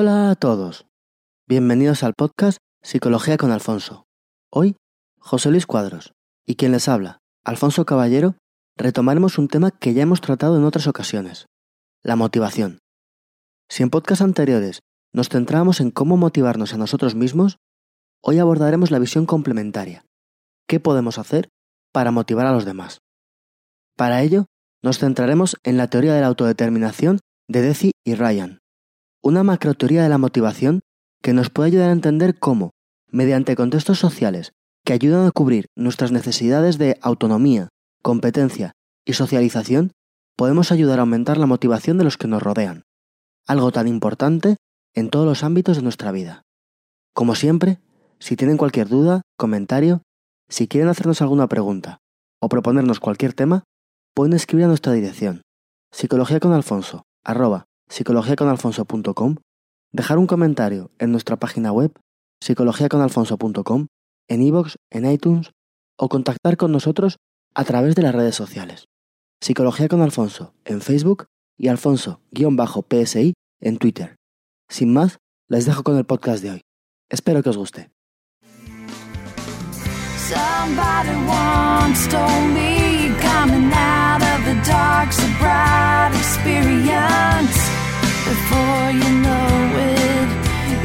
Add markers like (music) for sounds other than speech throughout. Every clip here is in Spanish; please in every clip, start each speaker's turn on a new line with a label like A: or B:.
A: Hola a todos. Bienvenidos al podcast Psicología con Alfonso. Hoy, José Luis Cuadros y quien les habla, Alfonso Caballero, retomaremos un tema que ya hemos tratado en otras ocasiones, la motivación. Si en podcasts anteriores nos centrábamos en cómo motivarnos a nosotros mismos, hoy abordaremos la visión complementaria. ¿Qué podemos hacer para motivar a los demás? Para ello, nos centraremos en la teoría de la autodeterminación de Deci y Ryan, una macroteoría de la motivación que nos puede ayudar a entender cómo, mediante contextos sociales que ayudan a cubrir nuestras necesidades de autonomía, competencia y socialización, podemos ayudar a aumentar la motivación de los que nos rodean, algo tan importante en todos los ámbitos de nuestra vida. Como siempre, si tienen cualquier duda, comentario, si quieren hacernos alguna pregunta o proponernos cualquier tema, pueden escribir a nuestra dirección psicología con Alfonso, arroba psicologiaconalfonso.com, dejar un comentario en nuestra página web psicologiaconalfonso.com, en iVoox, en iTunes o contactar con nosotros a través de las redes sociales. Psicología con Alfonso en Facebook y Alfonso-PSI en Twitter. Sin más, les dejo con el podcast de hoy. Espero que os guste. Before you know it,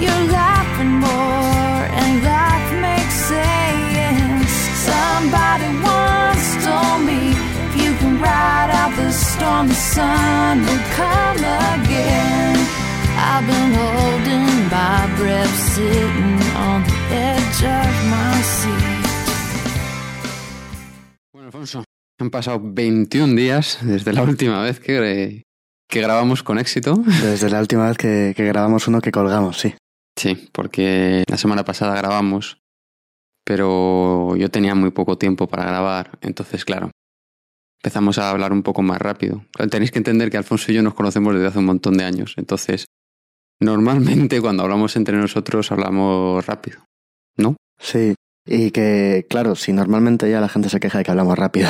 A: you're laughing more, and life makes sense. Somebody once told me if you can ride out the storm, the sun will come again. I've been holding my breath, sitting on the edge of my seat.
B: Bueno, Alfonso, han pasado 21 días desde la última vez que, que grabamos con éxito. (laughs)
A: Desde la última vez que, que grabamos uno que colgamos, sí.
B: Sí, porque la semana pasada grabamos, pero yo tenía muy poco tiempo para grabar, entonces claro, empezamos a hablar un poco más rápido. Tenéis que entender que Alfonso y yo nos conocemos desde hace un montón de años, entonces normalmente cuando hablamos entre nosotros hablamos rápido, ¿no?
A: Sí, y que, claro, si normalmente ya la gente se queja de que hablamos rápido,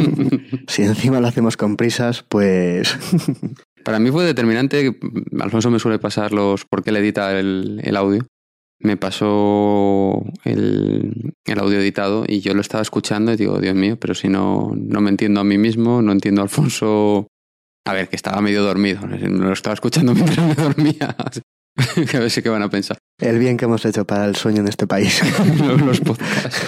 A: (laughs) si encima lo hacemos con prisas, pues... (laughs)
B: Para mí fue determinante, Alfonso me suele pasar los por qué le edita el, audio. Me pasó el, el, audio editado y yo lo estaba escuchando y digo, Dios mío, pero si no, no me entiendo a mí mismo, no entiendo a Alfonso. A ver, que estaba medio dormido, lo estaba escuchando mientras me dormía. (laughs) a ver si qué van a pensar.
A: El bien que hemos hecho para el sueño en este país. (laughs)
B: los podcasts.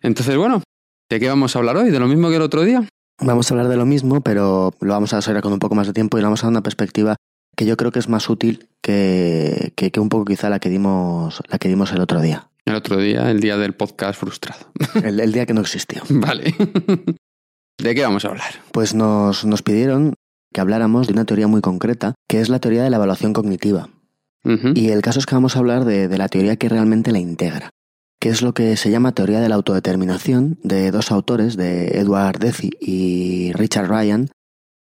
B: Entonces, bueno, ¿de qué vamos a hablar hoy? ¿De lo mismo que el otro día?
A: Vamos a hablar de lo mismo, pero lo vamos a hacer con un poco más de tiempo y lo vamos a dar una perspectiva que yo creo que es más útil que, que, que un poco quizá la que dimos la que dimos el otro día.
B: El otro día, el día del podcast frustrado. (laughs)
A: El, el día que no existió.
B: Vale. ¿De qué vamos a hablar?
A: Pues nos, nos pidieron que habláramos de una teoría muy concreta, que es la teoría de la evaluación cognitiva. Uh -huh. Y el caso es que vamos a hablar de, de, la teoría que realmente la integra, que es lo que se llama teoría de la autodeterminación de dos autores, de Edward Deci y Richard Ryan,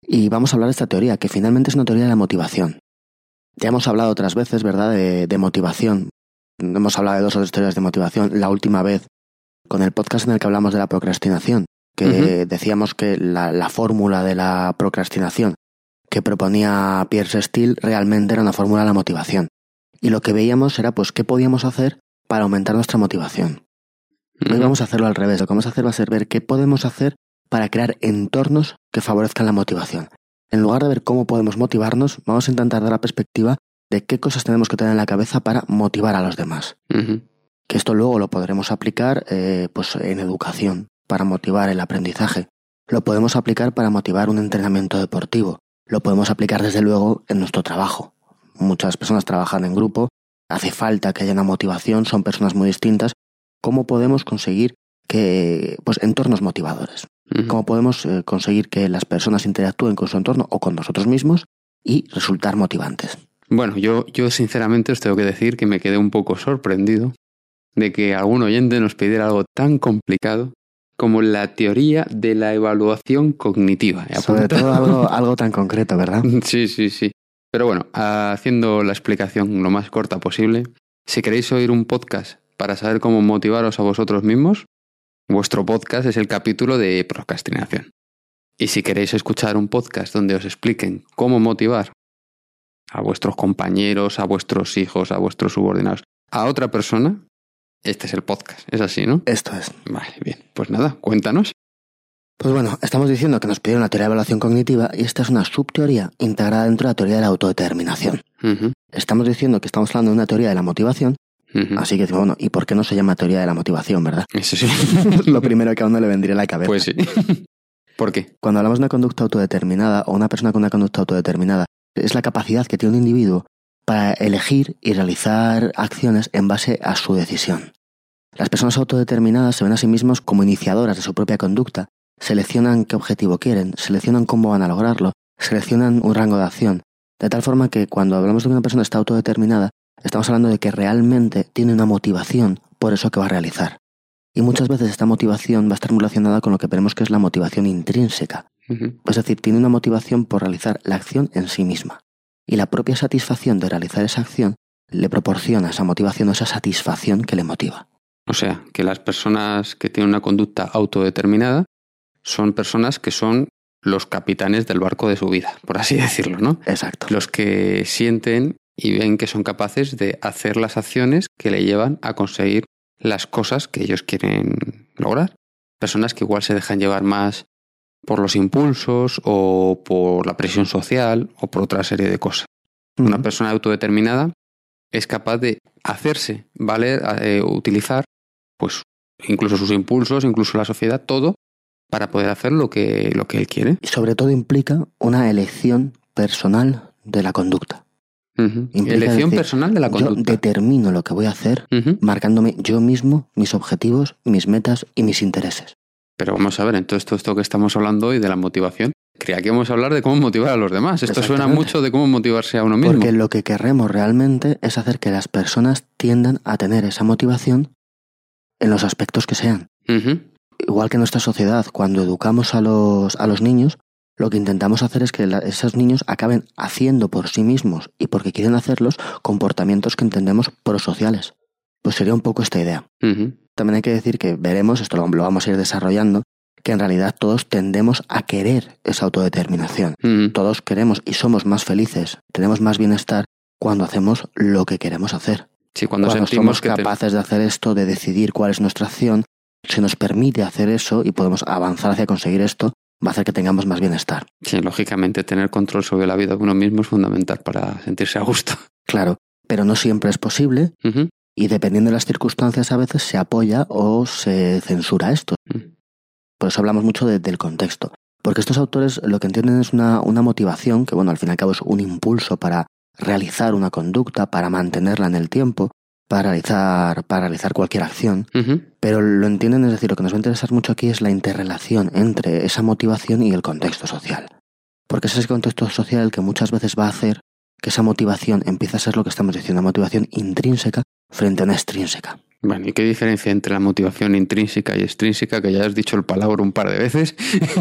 A: y vamos a hablar de esta teoría, que finalmente es una teoría de la motivación. Ya hemos hablado otras veces, ¿verdad?, de, de motivación. Hemos hablado de dos o tres teorías de motivación. La última vez con el podcast en el que hablamos de la procrastinación, que uh -huh. decíamos que la, la fórmula de la procrastinación que proponía Pierre Steele realmente era una fórmula de la motivación. Y lo que veíamos era pues qué podíamos hacer para aumentar nuestra motivación. Uh -huh. Hoy vamos a hacerlo al revés. Lo que vamos a hacer va a ser ver qué podemos hacer para crear entornos que favorezcan la motivación. En lugar de ver cómo podemos motivarnos, vamos a intentar dar la perspectiva de qué cosas tenemos que tener en la cabeza para motivar a los demás.
B: Uh -huh.
A: Que esto luego lo podremos aplicar eh, pues en educación, para motivar el aprendizaje. Lo podemos aplicar para motivar un entrenamiento deportivo. Lo podemos aplicar desde luego en nuestro trabajo. Muchas personas trabajan en grupo, hace falta que haya una motivación, son personas muy distintas. ¿Cómo podemos conseguir que, pues, entornos motivadores? Uh -huh. ¿Cómo podemos eh, conseguir que las personas interactúen con su entorno o con nosotros mismos y resultar motivantes?
B: Bueno, yo, yo sinceramente os tengo que decir que me quedé un poco sorprendido de que algún oyente nos pidiera algo tan complicado como la teoría de la evaluación cognitiva.
A: Sobre todo algo, (laughs) algo tan concreto, ¿verdad?
B: Sí, sí, sí. Pero bueno, haciendo la explicación lo más corta posible, si queréis oír un podcast para saber cómo motivaros a vosotros mismos, vuestro podcast es el capítulo de procrastinación. Y si queréis escuchar un podcast donde os expliquen cómo motivar a vuestros compañeros, a vuestros hijos, a vuestros subordinados, a otra persona, este es el podcast. Es así, ¿no?
A: Esto es.
B: Vale, bien. Pues nada, cuéntanos.
A: Pues bueno, estamos diciendo que nos pidieron una teoría de evaluación cognitiva y esta es una subteoría integrada dentro de la teoría de la autodeterminación. Estamos diciendo que estamos hablando de una teoría de la motivación, así que bueno, ¿y por qué no se llama teoría de la motivación, verdad?
B: Eso sí. (laughs)
A: Lo primero que a uno le vendría a la cabeza.
B: pues sí. (laughs) ¿Por qué?
A: Cuando hablamos de una conducta autodeterminada o una persona con una conducta autodeterminada, es la capacidad que tiene un individuo para elegir y realizar acciones en base a su decisión. Las personas autodeterminadas se ven a sí mismos como iniciadoras de su propia conducta, seleccionan qué objetivo quieren, seleccionan cómo van a lograrlo, seleccionan un rango de acción, de tal forma que cuando hablamos de que una persona está autodeterminada, estamos hablando de que realmente tiene una motivación por eso que va a realizar. Y muchas veces esta motivación va a estar muy relacionada con lo que veremos que es la motivación intrínseca, es decir, tiene una motivación por realizar la acción en sí misma. Y la propia satisfacción de realizar esa acción le proporciona esa motivación o esa satisfacción que le motiva.
B: O sea, que las personas que tienen una conducta autodeterminada son personas que son los capitanes del barco de su vida, por así (laughs) decirlo, ¿no?
A: Exacto.
B: Los que sienten y ven que son capaces de hacer las acciones que le llevan a conseguir las cosas que ellos quieren lograr. Personas que igual se dejan llevar más por los impulsos o por la presión social o por otra serie de cosas. Una persona autodeterminada es capaz de hacerse valer, eh, utilizar, pues incluso sus impulsos, incluso la sociedad, todo para poder hacer lo que, lo que él quiere.
A: Y sobre todo implica una elección personal de la conducta.
B: Elección
A: decir,
B: personal de la
A: Yo
B: conducta.
A: determino lo que voy a hacer marcándome yo mismo mis objetivos, mis metas y mis intereses.
B: Pero vamos a ver, en todo esto, que estamos hablando hoy de la motivación, creía que íbamos a hablar de cómo motivar a los demás. Esto suena mucho de cómo motivarse a uno mismo.
A: Porque lo que queremos realmente es hacer que las personas tiendan a tener esa motivación en los aspectos que sean. Igual que en nuestra sociedad, cuando educamos a los, a los niños, lo que intentamos hacer es que la- esos niños acaben haciendo por sí mismos y porque quieren hacerlos comportamientos que entendemos prosociales. Pues sería un poco esta idea. También hay que decir que veremos, esto lo, lo vamos a ir desarrollando, que en realidad todos tendemos a querer esa autodeterminación. Todos queremos y somos más felices, tenemos más bienestar cuando hacemos lo que queremos hacer.
B: Sí, cuando,
A: Cuando,
B: sentimos
A: somos
B: que te-
A: capaces de hacer esto, de decidir cuál es nuestra acción, se nos permite hacer eso y podemos avanzar hacia conseguir esto, va a hacer que tengamos más bienestar.
B: Sí, lógicamente tener control sobre la vida de uno mismo es fundamental para sentirse a gusto.
A: Claro, pero no siempre es posible y dependiendo de las circunstancias a veces se apoya o se censura esto.
B: Mm.
A: Por eso hablamos mucho de- del contexto. Porque estos autores lo que entienden es una, una motivación, que bueno, al fin y al cabo es un impulso para realizar una conducta, para mantenerla en el tiempo, para realizar, para realizar cualquier acción. Pero lo entienden, es decir, lo que nos va a interesar mucho aquí es la interrelación entre esa motivación y el contexto social. Porque es ese contexto social el que muchas veces va a hacer que esa motivación empiece a ser lo que estamos diciendo, una motivación intrínseca frente a una extrínseca.
B: Bueno, ¿y qué diferencia entre la motivación intrínseca y extrínseca? Que ya has dicho el palabra un par de veces.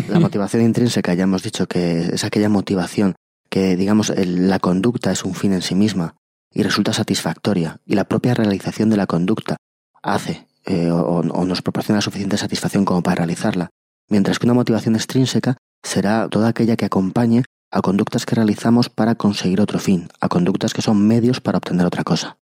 A: La motivación intrínseca ya hemos dicho que es aquella motivación que, digamos, la conducta es un fin en sí misma y resulta satisfactoria y la propia realización de la conducta hace eh, o, nos proporciona suficiente satisfacción como para realizarla, mientras que una motivación extrínseca será toda aquella que acompañe a conductas que realizamos para conseguir otro fin, a conductas que son medios para obtener otra cosa.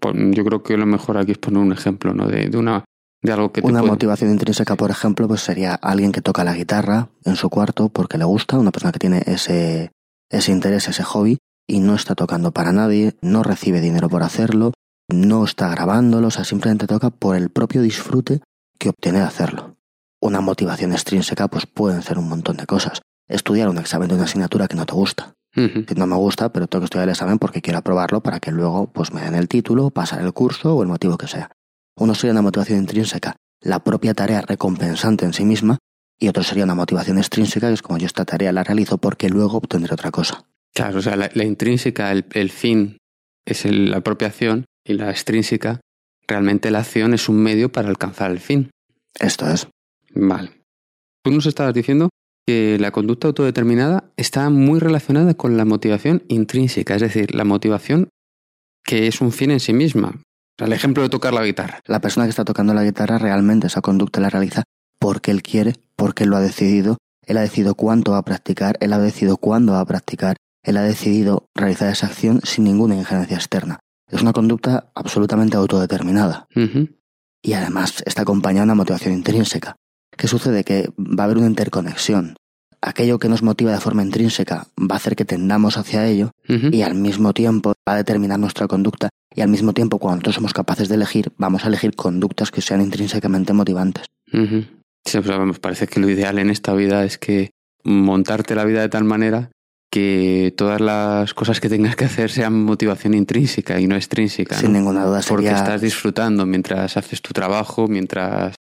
B: Pues yo creo que lo mejor aquí es poner un ejemplo, ¿no? De una de algo que te
A: Una
B: puede-
A: motivación intrínseca, por ejemplo, pues sería alguien que toca la guitarra en su cuarto porque le gusta, una persona que tiene ese, ese interés, ese hobby, y no está tocando para nadie, no recibe dinero por hacerlo, no está grabándolo, o sea, simplemente toca por el propio disfrute que obtiene de hacerlo. Una motivación extrínseca, pues pueden ser un montón de cosas. Estudiar un examen de una asignatura que no te gusta. Si no me gusta, pero tengo que estudiar el examen porque quiero aprobarlo para que luego pues me den el título, pasar el curso o el motivo que sea. Uno sería una motivación intrínseca, la propia tarea recompensante en sí misma, y otro sería una motivación extrínseca, que es como yo esta tarea la realizo porque luego obtendré otra cosa.
B: Claro, o sea, la, la intrínseca, el, el fin es el- la propia acción y la extrínseca, realmente la acción es un medio para alcanzar el fin.
A: Esto es.
B: Vale. Tú nos estabas diciendo que la conducta autodeterminada está muy relacionada con la motivación intrínseca, es decir, la motivación que es un fin en sí misma. El ejemplo de tocar la guitarra.
A: La persona que está tocando la guitarra realmente esa conducta la realiza porque él quiere, porque él lo ha decidido, él ha decidido cuánto va a practicar, él ha decidido cuándo va a practicar, él ha decidido realizar esa acción sin ninguna injerencia externa. Es una conducta absolutamente autodeterminada. Y además está acompañada de una motivación intrínseca. ¿Qué sucede? Que va a haber una interconexión. Aquello que nos motiva de forma intrínseca va a hacer que tendamos hacia ello y al mismo tiempo va a determinar nuestra conducta y al mismo tiempo cuando nosotros somos capaces de elegir vamos a elegir conductas que sean intrínsecamente motivantes.
B: Sí, pues, parece que lo ideal en esta vida es que montarte la vida de tal manera que todas las cosas que tengas que hacer sean motivación intrínseca y no extrínseca.
A: Sin ninguna duda.
B: Porque estás disfrutando mientras haces tu trabajo, mientras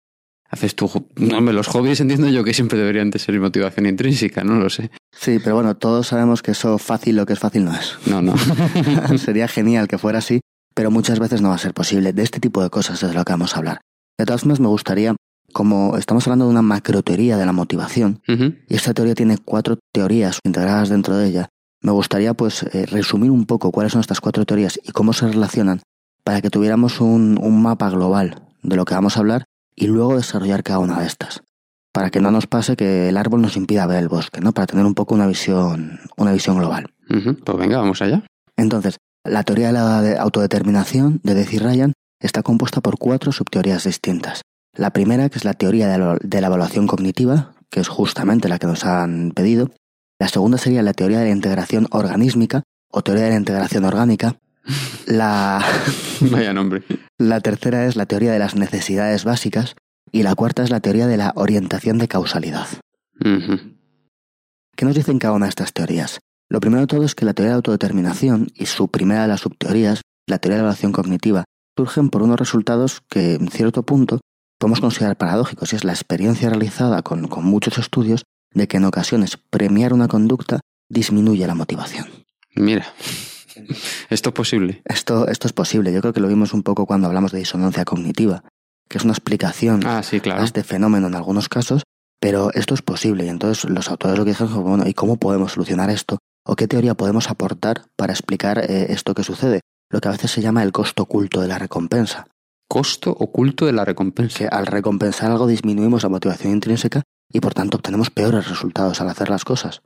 B: haces tu... No, los hobbies entiendo yo que siempre deberían de ser motivación intrínseca, no lo sé.
A: Sí, pero bueno, todos sabemos que eso fácil lo que es fácil no es.
B: No, no. (laughs)
A: Sería genial que fuera así, pero muchas veces no va a ser posible. De este tipo de cosas es de lo que vamos a hablar. De todas formas, me gustaría como estamos hablando de una macroteoría de la motivación, y esta teoría tiene cuatro teorías integradas dentro de ella, me gustaría pues eh, resumir un poco cuáles son estas cuatro teorías y cómo se relacionan para que tuviéramos un, mapa global de lo que vamos a hablar y luego desarrollar cada una de estas. Para que no nos pase que el árbol nos impida ver el bosque, ¿no? Para tener un poco una visión, una visión global.
B: Pues venga, vamos allá.
A: Entonces, la teoría de la autodeterminación de Deci Ryan está compuesta por cuatro subteorías distintas. La primera, que es la teoría de la, evaluación cognitiva, que es justamente la que nos han pedido. La segunda sería la teoría de la integración organísmica o teoría de la integración orgánica. La... (laughs)
B: Vaya nombre.
A: La tercera es la teoría de las necesidades básicas y la cuarta es la teoría de la orientación de causalidad. ¿Qué nos dicen cada una de estas teorías? Lo primero de todo es que la teoría de autodeterminación y su primera de las subteorías, la teoría de la evaluación cognitiva, surgen por unos resultados que, en cierto punto, podemos considerar paradójicos y es la experiencia realizada con, muchos estudios de que en ocasiones premiar una conducta disminuye la motivación.
B: Mira, (laughs) esto es posible.
A: Esto, esto es posible. Yo creo que lo vimos un poco cuando hablamos de disonancia cognitiva, que es una explicación
B: ah, sí, claro.
A: a este fenómeno en algunos casos, pero esto es posible. Y entonces los autores lo que dijeron bueno, ¿y cómo podemos solucionar esto? ¿O qué teoría podemos aportar para explicar eh, esto que sucede? Lo que a veces se llama el costo oculto de la recompensa
B: costo oculto de la recompensa.
A: Que al recompensar algo disminuimos la motivación intrínseca y por tanto obtenemos peores resultados al hacer las cosas.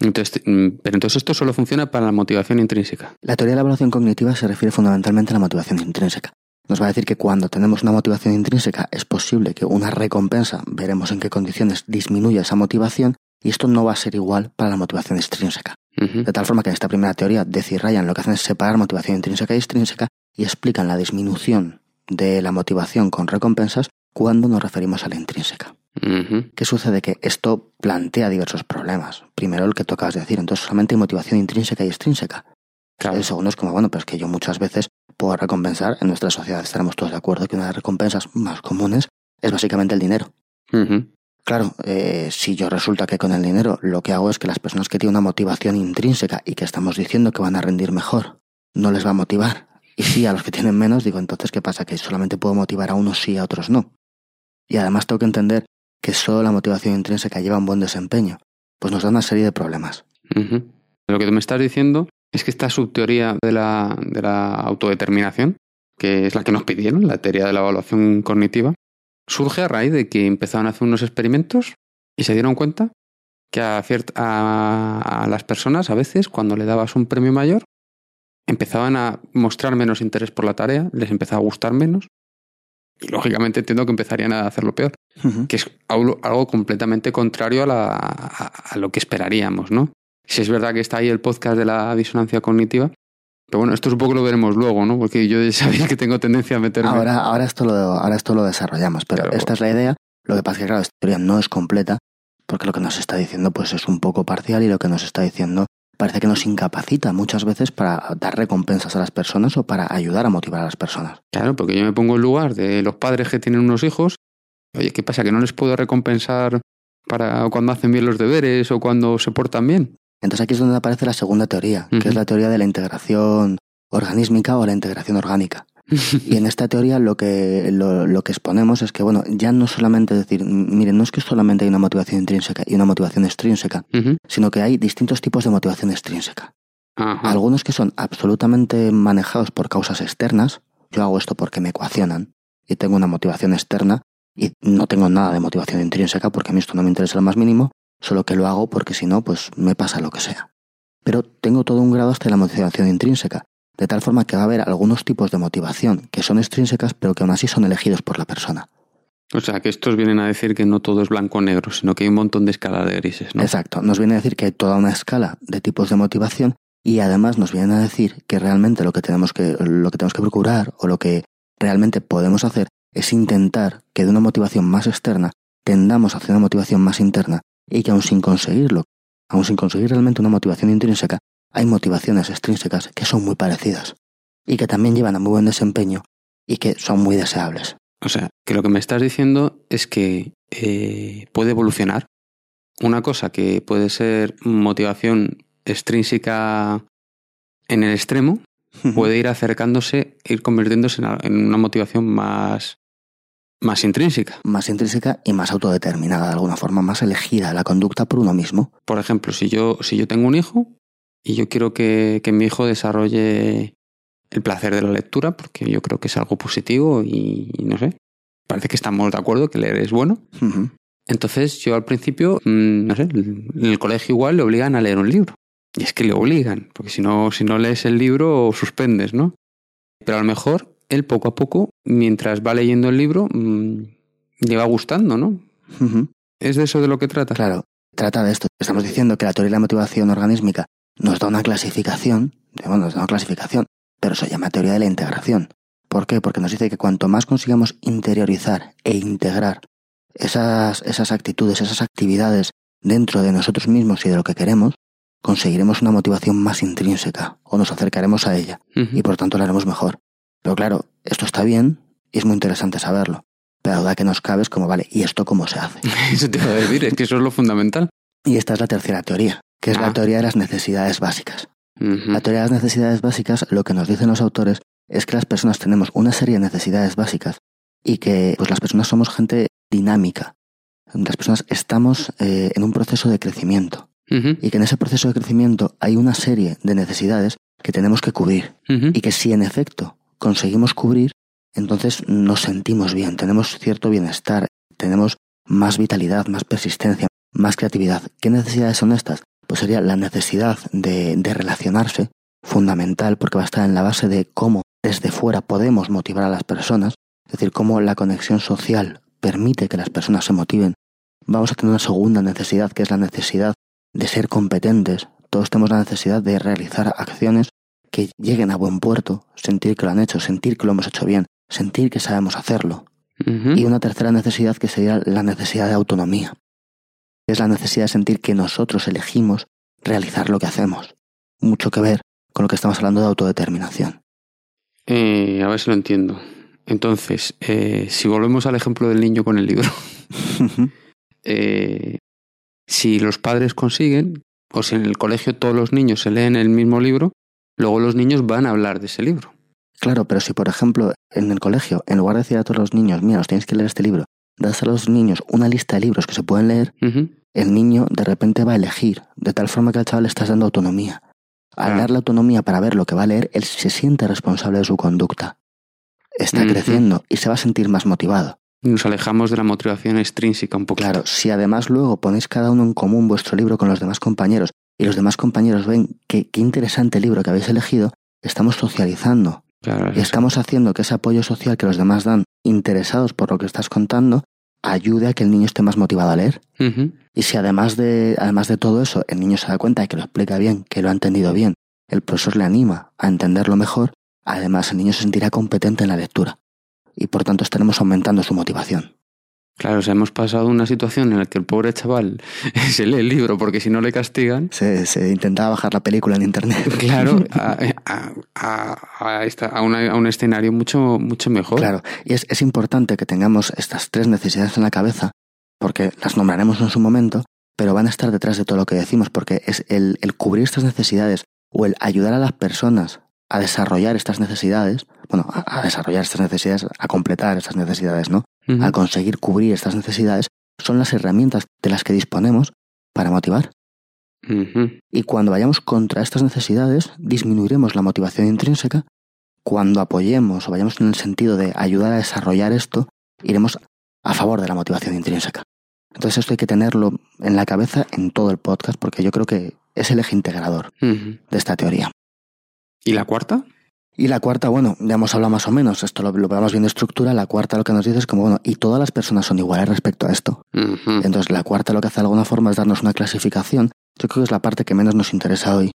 B: Entonces, mm, pero entonces esto solo funciona para la motivación intrínseca.
A: La teoría de la evaluación cognitiva se refiere fundamentalmente a la motivación intrínseca. Nos va a decir que cuando tenemos una motivación intrínseca es posible que una recompensa, veremos en qué condiciones, disminuya esa motivación y esto no va a ser igual para la motivación extrínseca. De tal forma que en esta primera teoría, Deci y Ryan lo que hacen es separar motivación intrínseca y extrínseca y explican la disminución de la motivación con recompensas cuando nos referimos a la intrínseca. ¿Qué sucede? Que esto plantea diversos problemas. Primero el que tocas decir, entonces solamente hay motivación intrínseca y extrínseca. El segundo es como, bueno, pero es que yo muchas veces puedo recompensar, en nuestra sociedad estaremos todos de acuerdo que una de las recompensas más comunes es básicamente el dinero. Claro, eh, si yo resulta que con el dinero lo que hago es que las personas que tienen una motivación intrínseca y que estamos diciendo que van a rendir mejor, no les va a motivar y sí a los que tienen menos, digo, entonces, ¿qué pasa? Que solamente puedo motivar a unos sí, a otros no. Y además tengo que entender que solo la motivación intrínseca lleva un buen desempeño. Pues nos da una serie de problemas.
B: Lo que me estás diciendo es que esta subteoría de la, de la autodeterminación, que es la que nos pidieron, la teoría de la evaluación cognitiva, surge a raíz de que empezaron a hacer unos experimentos y se dieron cuenta que a, a, las personas a veces cuando le dabas un premio mayor empezaban a mostrar menos interés por la tarea, les empezaba a gustar menos y lógicamente entiendo que empezarían a hacerlo peor, que es algo, completamente contrario a, la, a, lo que esperaríamos, ¿no? Si es verdad que está ahí el podcast de la disonancia cognitiva, pero bueno, esto es un poco lo veremos luego, ¿no? Porque yo (laughs) sabía que tengo tendencia a meterme...
A: Ahora, ahora, esto, lo, ahora esto lo desarrollamos, pero esta es la idea. Lo que pasa es que, claro, esta teoría no es completa, porque lo que nos está diciendo pues es un poco parcial y lo que nos está diciendo parece que nos incapacita muchas veces para dar recompensas a las personas o para ayudar a motivar a las personas.
B: Claro, porque yo me pongo en lugar de los padres que tienen unos hijos. Oye, ¿qué pasa? ¿Que no les puedo recompensar para cuando hacen bien los deberes o cuando se portan bien?
A: Entonces aquí es donde aparece la segunda teoría, que es la teoría de la integración organísmica o la integración orgánica. Y en esta teoría lo que, lo, que exponemos es que, bueno, ya no solamente decir, miren, no es que solamente hay una motivación intrínseca y una motivación extrínseca, sino que hay distintos tipos de motivación extrínseca. Algunos que son absolutamente manejados por causas externas, yo hago esto porque me ecuacionan y tengo una motivación externa y no tengo nada de motivación intrínseca porque a mí esto no me interesa lo más mínimo, solo que lo hago porque si no, pues me pasa lo que sea. pero tengo todo un grado hasta la motivación intrínseca, de tal forma que va a haber algunos tipos de motivación que son extrínsecas, pero que aún así son elegidos por la persona.
B: O sea, que estos vienen a decir que no todo es blanco o negro, sino que hay un montón de escala de grises, ¿no?
A: Exacto, nos viene a decir que hay toda una escala de tipos de motivación y además nos vienen a decir que realmente lo que tenemos que, lo que, tenemos que procurar o lo que realmente podemos hacer es intentar que de una motivación más externa tendamos hacia una motivación más interna y que aún sin conseguirlo, aún sin conseguir realmente una motivación intrínseca, hay motivaciones extrínsecas que son muy parecidas y que también llevan a muy buen desempeño y que son muy deseables.
B: O sea, que lo que me estás diciendo es que eh, puede evolucionar. Una cosa que puede ser motivación extrínseca en el extremo, puede ir acercándose, ir convirtiéndose en una motivación más, más intrínseca.
A: Más intrínseca y más autodeterminada, de alguna forma, más elegida la conducta por uno mismo.
B: Por ejemplo, si yo, si yo tengo un hijo y yo quiero que, que mi hijo desarrolle el placer de la lectura, porque yo creo que es algo positivo y no sé, parece que estamos de acuerdo que leer es bueno. Entonces yo al principio, mm, no sé, en el colegio igual le obligan a leer un libro. Y es que le obligan, porque si no, si no lees el libro suspendes, ¿no? Pero a lo mejor él poco a poco, mientras va leyendo el libro, mm, le va gustando, ¿no? ¿Es de eso de lo que trata?
A: Claro, trata de esto. Estamos diciendo que la teoría de la motivación organísmica nos da una clasificación, bueno, nos da una clasificación, pero se llama teoría de la integración. ¿Por qué? Porque nos dice que cuanto más consigamos interiorizar e integrar esas, esas actitudes, esas actividades dentro de nosotros mismos y de lo que queremos, conseguiremos una motivación más intrínseca o nos acercaremos a ella y por tanto la haremos mejor. Pero claro, esto está bien y es muy interesante saberlo. Pero la duda que nos cabe es como, vale, ¿y esto cómo se hace? (laughs)
B: eso te iba a decir, es que eso es lo fundamental.
A: Y esta es la tercera teoría, que es la teoría de las necesidades básicas. La teoría de las necesidades básicas, lo que nos dicen los autores es que las personas tenemos una serie de necesidades básicas y que pues las personas somos gente dinámica. Las personas estamos eh, en un proceso de crecimiento y que en ese proceso de crecimiento hay una serie de necesidades que tenemos que cubrir y que si en efecto conseguimos cubrir, entonces nos sentimos bien, tenemos cierto bienestar, tenemos más vitalidad, más persistencia, más creatividad. ¿Qué necesidades son estas? Pues sería la necesidad de, relacionarse, fundamental porque va a estar en la base de cómo desde fuera podemos motivar a las personas, es decir, cómo la conexión social permite que las personas se motiven. Vamos a tener una segunda necesidad, que es la necesidad de ser competentes. Todos tenemos la necesidad de realizar acciones que lleguen a buen puerto, sentir que lo han hecho, sentir que lo hemos hecho bien, sentir que sabemos hacerlo. Y una tercera necesidad que sería la necesidad de autonomía es la necesidad de sentir que nosotros elegimos realizar lo que hacemos. Mucho que ver con lo que estamos hablando de autodeterminación.
B: Eh, a ver si lo entiendo. Entonces, eh, si volvemos al ejemplo del niño con el libro, (laughs) eh, si los padres consiguen, o si en el colegio todos los niños se leen el mismo libro, luego los niños van a hablar de ese libro.
A: Claro, pero si por ejemplo en el colegio, en lugar de decir a todos los niños, mira, os tenéis que leer este libro, das a los niños una lista de libros que se pueden leer, el niño de repente va a elegir, de tal forma que al chaval le estás dando autonomía. Al darle autonomía para ver lo que va a leer, él se siente responsable de su conducta. Está creciendo y se va a sentir más motivado.
B: Nos alejamos de la motivación extrínseca un poco.
A: Claro, si además luego ponéis cada uno en común vuestro libro con los demás compañeros y los demás compañeros ven qué interesante libro que habéis elegido, estamos socializando. Y estamos haciendo que ese apoyo social que los demás dan interesados por lo que estás contando, ayude a que el niño esté más motivado a leer. Y si además de, además de todo eso, el niño se da cuenta de que lo explica bien, que lo ha entendido bien, el profesor le anima a entenderlo mejor, además el niño se sentirá competente en la lectura. Y por tanto estaremos aumentando su motivación.
B: Claro, o sea, hemos pasado una situación en la que el pobre chaval (laughs) se lee el libro porque si no le castigan.
A: Se, se intentaba bajar la película en internet. (laughs)
B: Claro, (laughs) a, a, a, un escenario mucho, mucho mejor.
A: Claro, y es, es importante que tengamos estas tres necesidades en la cabeza, porque las nombraremos en su momento, pero van a estar detrás de todo lo que decimos, porque es el, el cubrir estas necesidades o el ayudar a las personas a desarrollar estas necesidades, bueno, a, desarrollar estas necesidades, a completar estas necesidades, ¿no? A conseguir cubrir estas necesidades, son las herramientas de las que disponemos para motivar. Y cuando vayamos contra estas necesidades, disminuiremos la motivación intrínseca. Cuando apoyemos o vayamos en el sentido de ayudar a desarrollar esto, iremos a favor de la motivación intrínseca. Entonces esto hay que tenerlo en la cabeza en todo el podcast porque yo creo que es el eje integrador de esta teoría.
B: ¿Y la cuarta?
A: Y la cuarta, bueno, ya hemos hablado más o menos, esto lo, lo vamos viendo estructura, la cuarta lo que nos dice es como, bueno, y todas las personas son iguales respecto a esto. Entonces la cuarta lo que hace de alguna forma es darnos una clasificación, yo creo que es la parte que menos nos interesa hoy,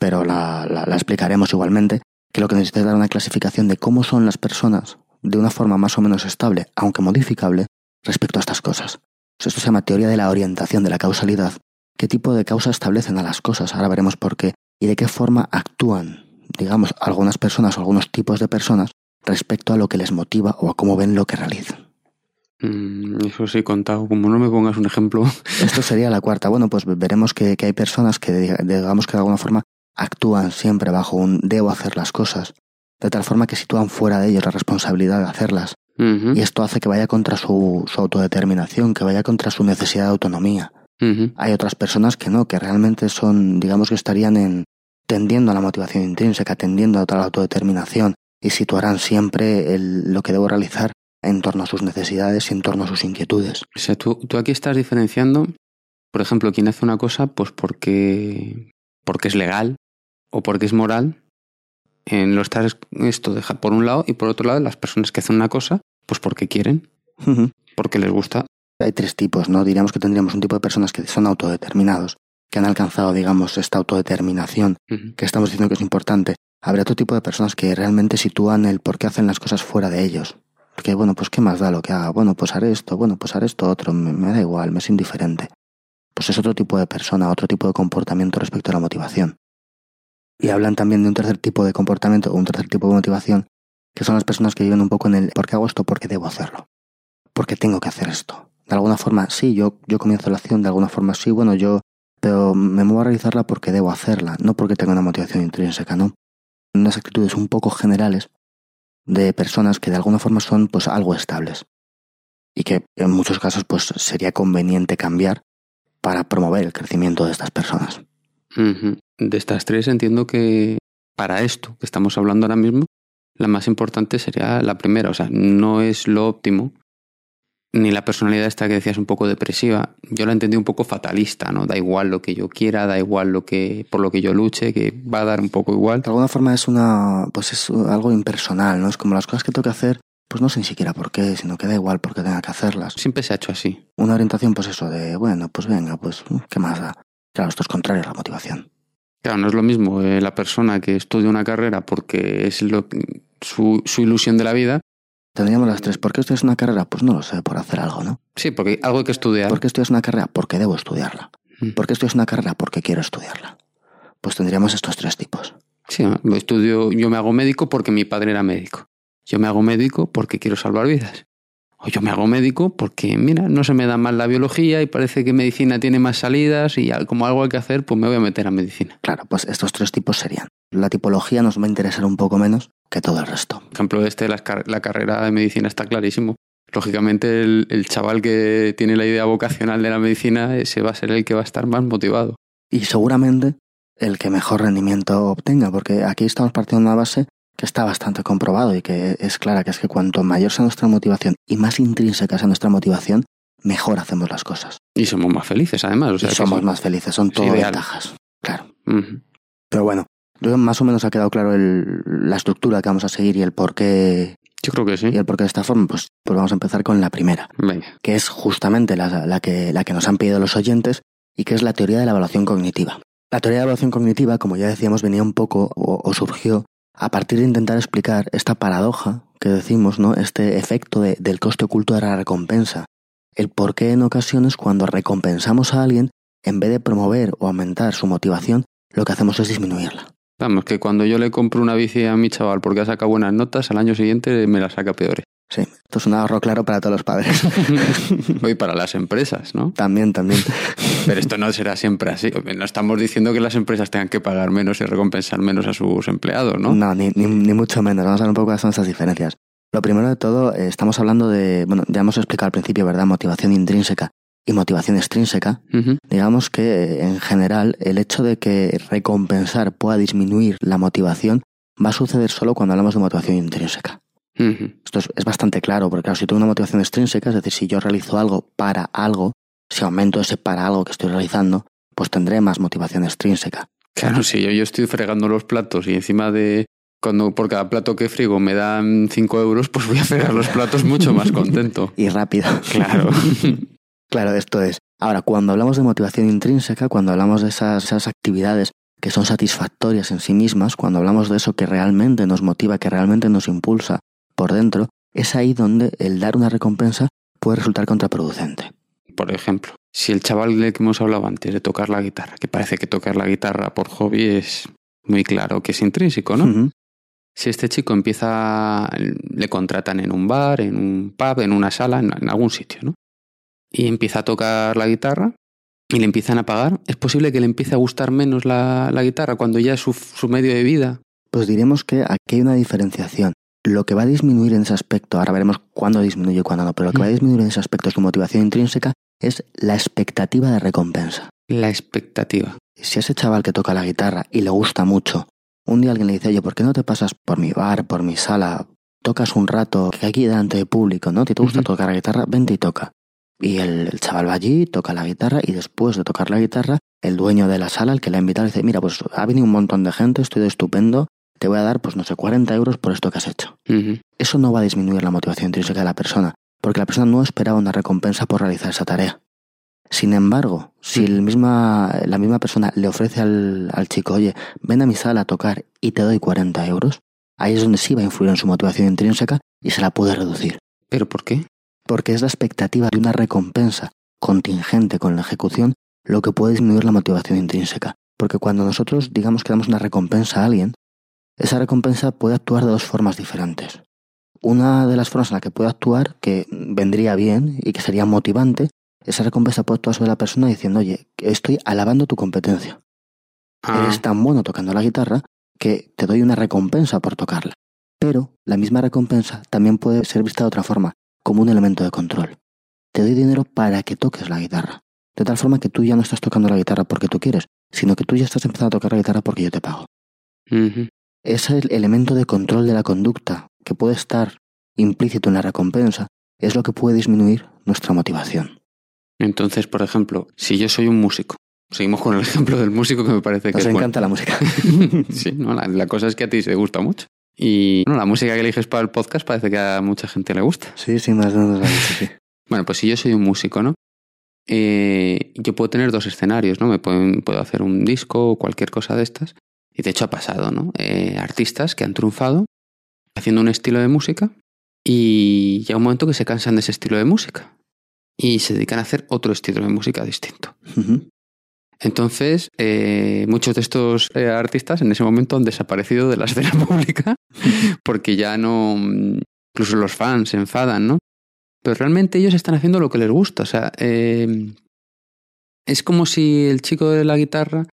A: pero la, la- la explicaremos igualmente, que lo que necesita es dar una clasificación de cómo son las personas de una forma más o menos estable, aunque modificable, respecto a estas cosas. Esto se llama teoría de la orientación de la causalidad. ¿Qué tipo de causa establecen a las cosas? Ahora veremos por qué. Y de qué forma actúan, digamos, algunas personas o algunos tipos de personas respecto a lo que les motiva o a cómo ven lo que realizan.
B: Mm, Eso sí, contado. Como no me pongas un ejemplo. (laughs)
A: Esto sería la cuarta. Bueno, pues veremos que, que hay personas que, diga- digamos que de alguna forma, actúan siempre bajo un debo hacer las cosas, de tal forma que sitúan fuera de ellos la responsabilidad de hacerlas. Y esto hace que vaya contra su, su autodeterminación, que vaya contra su necesidad de autonomía. Hay otras personas que no, que realmente son, digamos que estarían en tendiendo a la motivación intrínseca, tendiendo a la autodeterminación y situarán siempre el- lo que debo realizar en torno a sus necesidades y en torno a sus inquietudes.
B: O sea, tú, tú aquí estás diferenciando, por ejemplo, quien hace una cosa, pues porque, porque es legal o porque es moral. En lo estás esto deja por un lado y por otro lado las personas que hacen una cosa, pues porque quieren, porque les gusta.
A: Hay tres tipos, ¿no? Diríamos que tendríamos un tipo de personas que son autodeterminados, que han alcanzado, digamos, esta autodeterminación, que estamos diciendo que es importante. Habrá otro tipo de personas que realmente sitúan el por qué hacen las cosas fuera de ellos. Porque, bueno, pues qué más da lo que haga. Bueno, pues haré esto, bueno, pues haré esto otro, me, me da igual, me es indiferente. Pues es otro tipo de persona, otro tipo de comportamiento respecto a la motivación. Y hablan también de un tercer tipo de comportamiento o un tercer tipo de motivación, que son las personas que viven un poco en el ¿por qué hago esto? Porque debo hacerlo. Porque tengo que hacer esto. De alguna forma, sí, yo, yo comienzo la acción, de alguna forma, sí, bueno, yo, pero me muevo a realizarla porque debo hacerla, no porque tenga una motivación intrínseca, ¿no? Unas actitudes un poco generales de personas que de alguna forma son pues algo estables y que en muchos casos pues sería conveniente cambiar para promover el crecimiento de estas personas.
B: De estas tres entiendo que para esto que estamos hablando ahora mismo, la más importante sería la primera. O sea, no es lo óptimo, ni la personalidad esta que decías un poco depresiva. Yo la entendí un poco fatalista, ¿no? Da igual lo que yo quiera, da igual lo que por lo que yo luche, que va a dar un poco igual.
A: De alguna forma es una pues es algo impersonal, ¿no? Es como las cosas que tengo que hacer, pues no sé ni siquiera por qué, sino que da igual porque tenga que hacerlas.
B: Siempre se ha hecho así.
A: Una orientación pues eso de, bueno, pues venga, pues ¿qué más da? Claro, esto es contrario a la motivación.
B: Claro, no es lo mismo eh, la persona que estudia una carrera porque es lo, su, su ilusión de la vida.
A: Tendríamos las tres. ¿Por qué estudias una carrera? Pues no lo sé, por hacer algo, ¿no?
B: Sí, porque algo hay que estudiar.
A: ¿Por qué estudias una carrera? Porque debo estudiarla.
B: Mm.
A: ¿Por qué estudias una carrera? Porque quiero estudiarla. Pues tendríamos estos tres tipos.
B: Sí, lo estudio, yo me hago médico porque mi padre era médico. Yo me hago médico porque quiero salvar vidas. O yo me hago médico porque, mira, no se me da mal la biología y parece que medicina tiene más salidas y como algo hay que hacer, pues me voy a meter a medicina.
A: Claro, pues estos tres tipos serían. La tipología nos va a interesar un poco menos que todo el resto.
B: Por ejemplo, este, la carrera de medicina está clarísimo. Lógicamente, el, el chaval que tiene la idea vocacional de la medicina, ese va a ser el que va a estar más motivado.
A: Y seguramente el que mejor rendimiento obtenga, porque aquí estamos partiendo de una base que está bastante comprobado y que es clara, que es que cuanto mayor sea nuestra motivación y más intrínseca sea nuestra motivación, mejor hacemos las cosas.
B: Y somos más felices, además. O sea,
A: y somos más felices, son todo
B: ideal.
A: ventajas. Claro. Pero bueno, más o menos ha quedado claro el- la estructura que vamos a seguir y el por qué
B: Yo creo que sí.
A: y el por qué de esta forma. Pues, pues vamos a empezar con la primera,
B: Venga.
A: que es justamente la, la que, la que nos han pedido los oyentes y que es la teoría de la evaluación cognitiva. La teoría de la evaluación cognitiva, como ya decíamos, venía un poco o, o surgió a partir de intentar explicar esta paradoja que decimos, ¿no? Este efecto de- del coste oculto de la recompensa. El por qué en ocasiones cuando recompensamos a alguien, en vez de promover o aumentar su motivación, lo que hacemos es disminuirla.
B: Vamos, que cuando yo le compro una bici a mi chaval porque ha sacado buenas notas, al año siguiente me la saca peores.
A: Sí, esto es un ahorro claro para todos los padres. (laughs) (laughs)
B: Hoy para las empresas, ¿no?
A: también, también.
B: Pero esto no será siempre así. No estamos diciendo que las empresas tengan que pagar menos y recompensar menos a sus empleados, ¿no?
A: No, ni, ni, ni mucho menos. Vamos a ver un poco cuáles son estas diferencias. Lo primero de todo, eh, estamos hablando de, bueno, ya hemos explicado al principio, ¿verdad? Motivación intrínseca y motivación extrínseca. Digamos que, eh, en general, el hecho de que recompensar pueda disminuir la motivación va a suceder solo cuando hablamos de motivación intrínseca. Esto es, es bastante claro, porque claro, si tengo una motivación extrínseca, es decir, si yo realizo algo para algo, si aumento ese para algo que estoy realizando, pues tendré más motivación extrínseca.
B: Claro, si yo, yo estoy fregando los platos y encima de cuando por cada plato que frigo me dan 5 euros, pues voy a fregar los platos mucho más contento. (laughs)
A: Y rápido.
B: Claro. (laughs)
A: claro, esto es. Ahora, cuando hablamos de motivación intrínseca, cuando hablamos de esas, esas actividades que son satisfactorias en sí mismas, cuando hablamos de eso que realmente nos motiva, que realmente nos impulsa por dentro, es ahí donde el dar una recompensa puede resultar contraproducente.
B: Por ejemplo, si el chaval del que hemos hablado antes de tocar la guitarra, que parece que tocar la guitarra por hobby es muy claro que es intrínseco, ¿no? Si este chico empieza, le contratan en un bar, en un pub, en una sala, en, algún sitio, ¿no? Y empieza a tocar la guitarra y le empiezan a pagar, ¿es posible que le empiece a gustar menos la, guitarra cuando ya es su, su medio de vida?
A: Pues diremos que aquí hay una diferenciación. Lo que va a disminuir en ese aspecto, ahora veremos cuándo disminuye y cuándo no, pero lo que va a mm. disminuir en ese aspecto, su motivación intrínseca, es la expectativa de recompensa.
B: La expectativa.
A: Si ese chaval que toca la guitarra y le gusta mucho, un día alguien le dice, oye, ¿por qué no te pasas por mi bar, por mi sala? Tocas un rato que aquí delante de público, ¿no? Si te gusta tocar la guitarra, vente y toca. Y el, chaval va allí, toca la guitarra y después de tocar la guitarra, el dueño de la sala, el que le ha invitado, dice, mira, pues ha venido un montón de gente, estoy de estupendo, te voy a dar, pues no sé, 40 euros por esto que has hecho. Eso no va a disminuir la motivación intrínseca de la persona, porque la persona no esperaba una recompensa por realizar esa tarea. Sin embargo, si la misma persona le ofrece al, chico, oye, ven a mi sala a tocar y te doy 40 euros, ahí es donde sí va a influir en su motivación intrínseca y se la puede reducir.
B: ¿Pero por qué?
A: Porque es la expectativa de una recompensa contingente con la ejecución lo que puede disminuir la motivación intrínseca. Porque cuando nosotros digamos que damos una recompensa a alguien, esa recompensa puede actuar de dos formas diferentes. Una de las formas en la que puede actuar, que vendría bien y que sería motivante, esa recompensa puede actuar sobre la persona diciendo, oye, estoy alabando tu competencia. Ah. Eres tan bueno tocando la guitarra que te doy una recompensa por tocarla. Pero la misma recompensa también puede ser vista de otra forma, como un elemento de control. Te doy dinero para que toques la guitarra. De tal forma que tú ya no estás tocando la guitarra porque tú quieres, sino que tú ya estás empezando a tocar la guitarra porque yo te pago. Ese elemento de control de la conducta que puede estar implícito en la recompensa es lo que puede disminuir nuestra motivación.
B: Entonces, por ejemplo, si yo soy un músico, seguimos con el (laughs) ejemplo del músico que me parece que
A: Nos encanta la música. (laughs)
B: sí, no, la, cosa es que a ti te gusta mucho. Y la música que eliges para el podcast parece que a mucha gente le gusta.
A: Sí, sí, más o menos. Sí. (laughs)
B: bueno, pues si yo soy un músico, ¿no? Eh, yo puedo tener dos escenarios, ¿no? Me puedo hacer un disco o cualquier cosa de estas y de hecho ha pasado, ¿no? Eh, artistas que han triunfado haciendo un estilo de música y llega un momento que se cansan de ese estilo de música y se dedican a hacer otro estilo de música distinto. Entonces, eh, muchos de estos eh, artistas en ese momento han desaparecido de (laughs) la escena pública porque ya no, incluso los fans se enfadan, ¿no? Pero realmente ellos están haciendo lo que les gusta. O sea, es como si el chico de la guitarra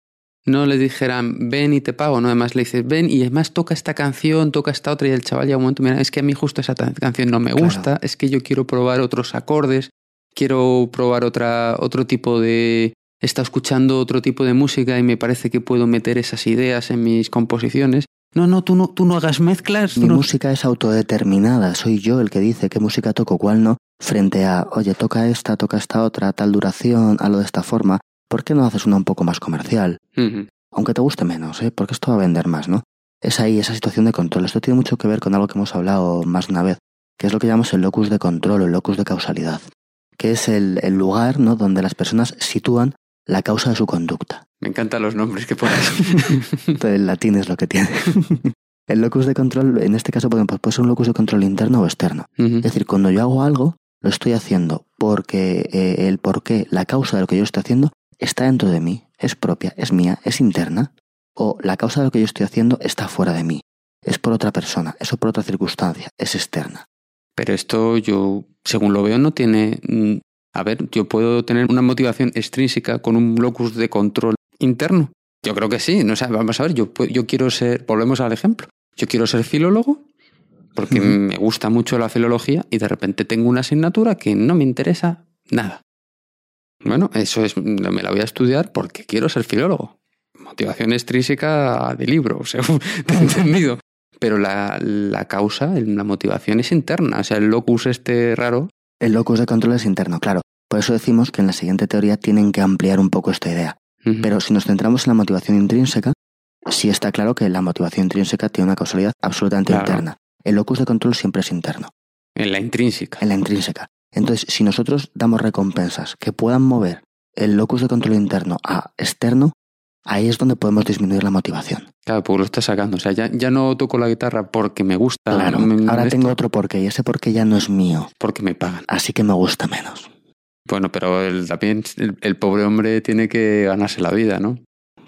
B: no le dijeran, ven y te pago, no, además le dices, ven y además toca esta canción, toca esta otra y el chaval ya un momento, mira, es que a mí justo esa canción no me gusta, es que yo quiero probar otros acordes, quiero probar otra, otro tipo de... Está escuchando otro tipo de música y me parece que puedo meter esas ideas en mis composiciones. No, no, tú no, tú no hagas mezclas.
A: Mi música es autodeterminada, soy yo el que dice qué música toco, cuál no, frente a, oye, toca esta, toca esta otra, tal duración, hazlo de esta forma. ¿Por qué no haces una un poco más comercial? Aunque te guste menos, ¿eh? porque esto va a vender más, ¿no? Es ahí esa situación de control. Esto tiene mucho que ver con algo que hemos hablado más de una vez, que es lo que llamamos el locus de control o el locus de causalidad, que es el, lugar ¿no? donde las personas sitúan la causa de su conducta.
B: Me encantan los nombres que pones. (laughs)
A: el latín es lo que tiene. (laughs) el locus de control, en este caso, puede ser un locus de control interno o externo. Es decir, cuando yo hago algo, lo estoy haciendo porque eh, el por qué, la causa de lo que yo estoy haciendo, está dentro de mí, es propia, es mía, es interna, o la causa de lo que yo estoy haciendo está fuera de mí, es por otra persona, es por otra circunstancia, es externa.
B: Pero esto yo, según lo veo, no tiene... Mm, a ver, yo puedo tener una motivación extrínseca con un locus de control interno. Yo creo que sí, no sé, vamos a ver, yo, yo quiero ser, volvemos al ejemplo, yo quiero ser filólogo porque me gusta mucho la filología y de repente tengo una asignatura que no me interesa nada. Bueno, eso es, me la voy a estudiar porque quiero ser filólogo. Motivación extrínseca de libro, (laughs) según te he entendido. Pero la, la causa, la motivación es interna. O sea, el locus este raro.
A: El locus de control es interno, claro. Por eso decimos que en la siguiente teoría tienen que ampliar un poco esta idea. Pero si nos centramos en la motivación intrínseca, sí está claro que la motivación intrínseca tiene una causalidad absolutamente
B: Claro.
A: interna. El locus de control siempre es interno,
B: En la intrínseca.
A: en la intrínseca. Entonces, si nosotros damos recompensas que puedan mover el locus de control interno a externo, ahí es donde podemos disminuir la motivación.
B: Claro, porque lo estás sacando. O sea, ya, ya no toco la guitarra porque me gusta.
A: Claro,
B: me-
A: ahora tengo otro porqué y ese porqué ya no es mío,
B: Porque me pagan.
A: así que me gusta menos.
B: Bueno, pero el, también el, el pobre hombre tiene que ganarse la vida, ¿no?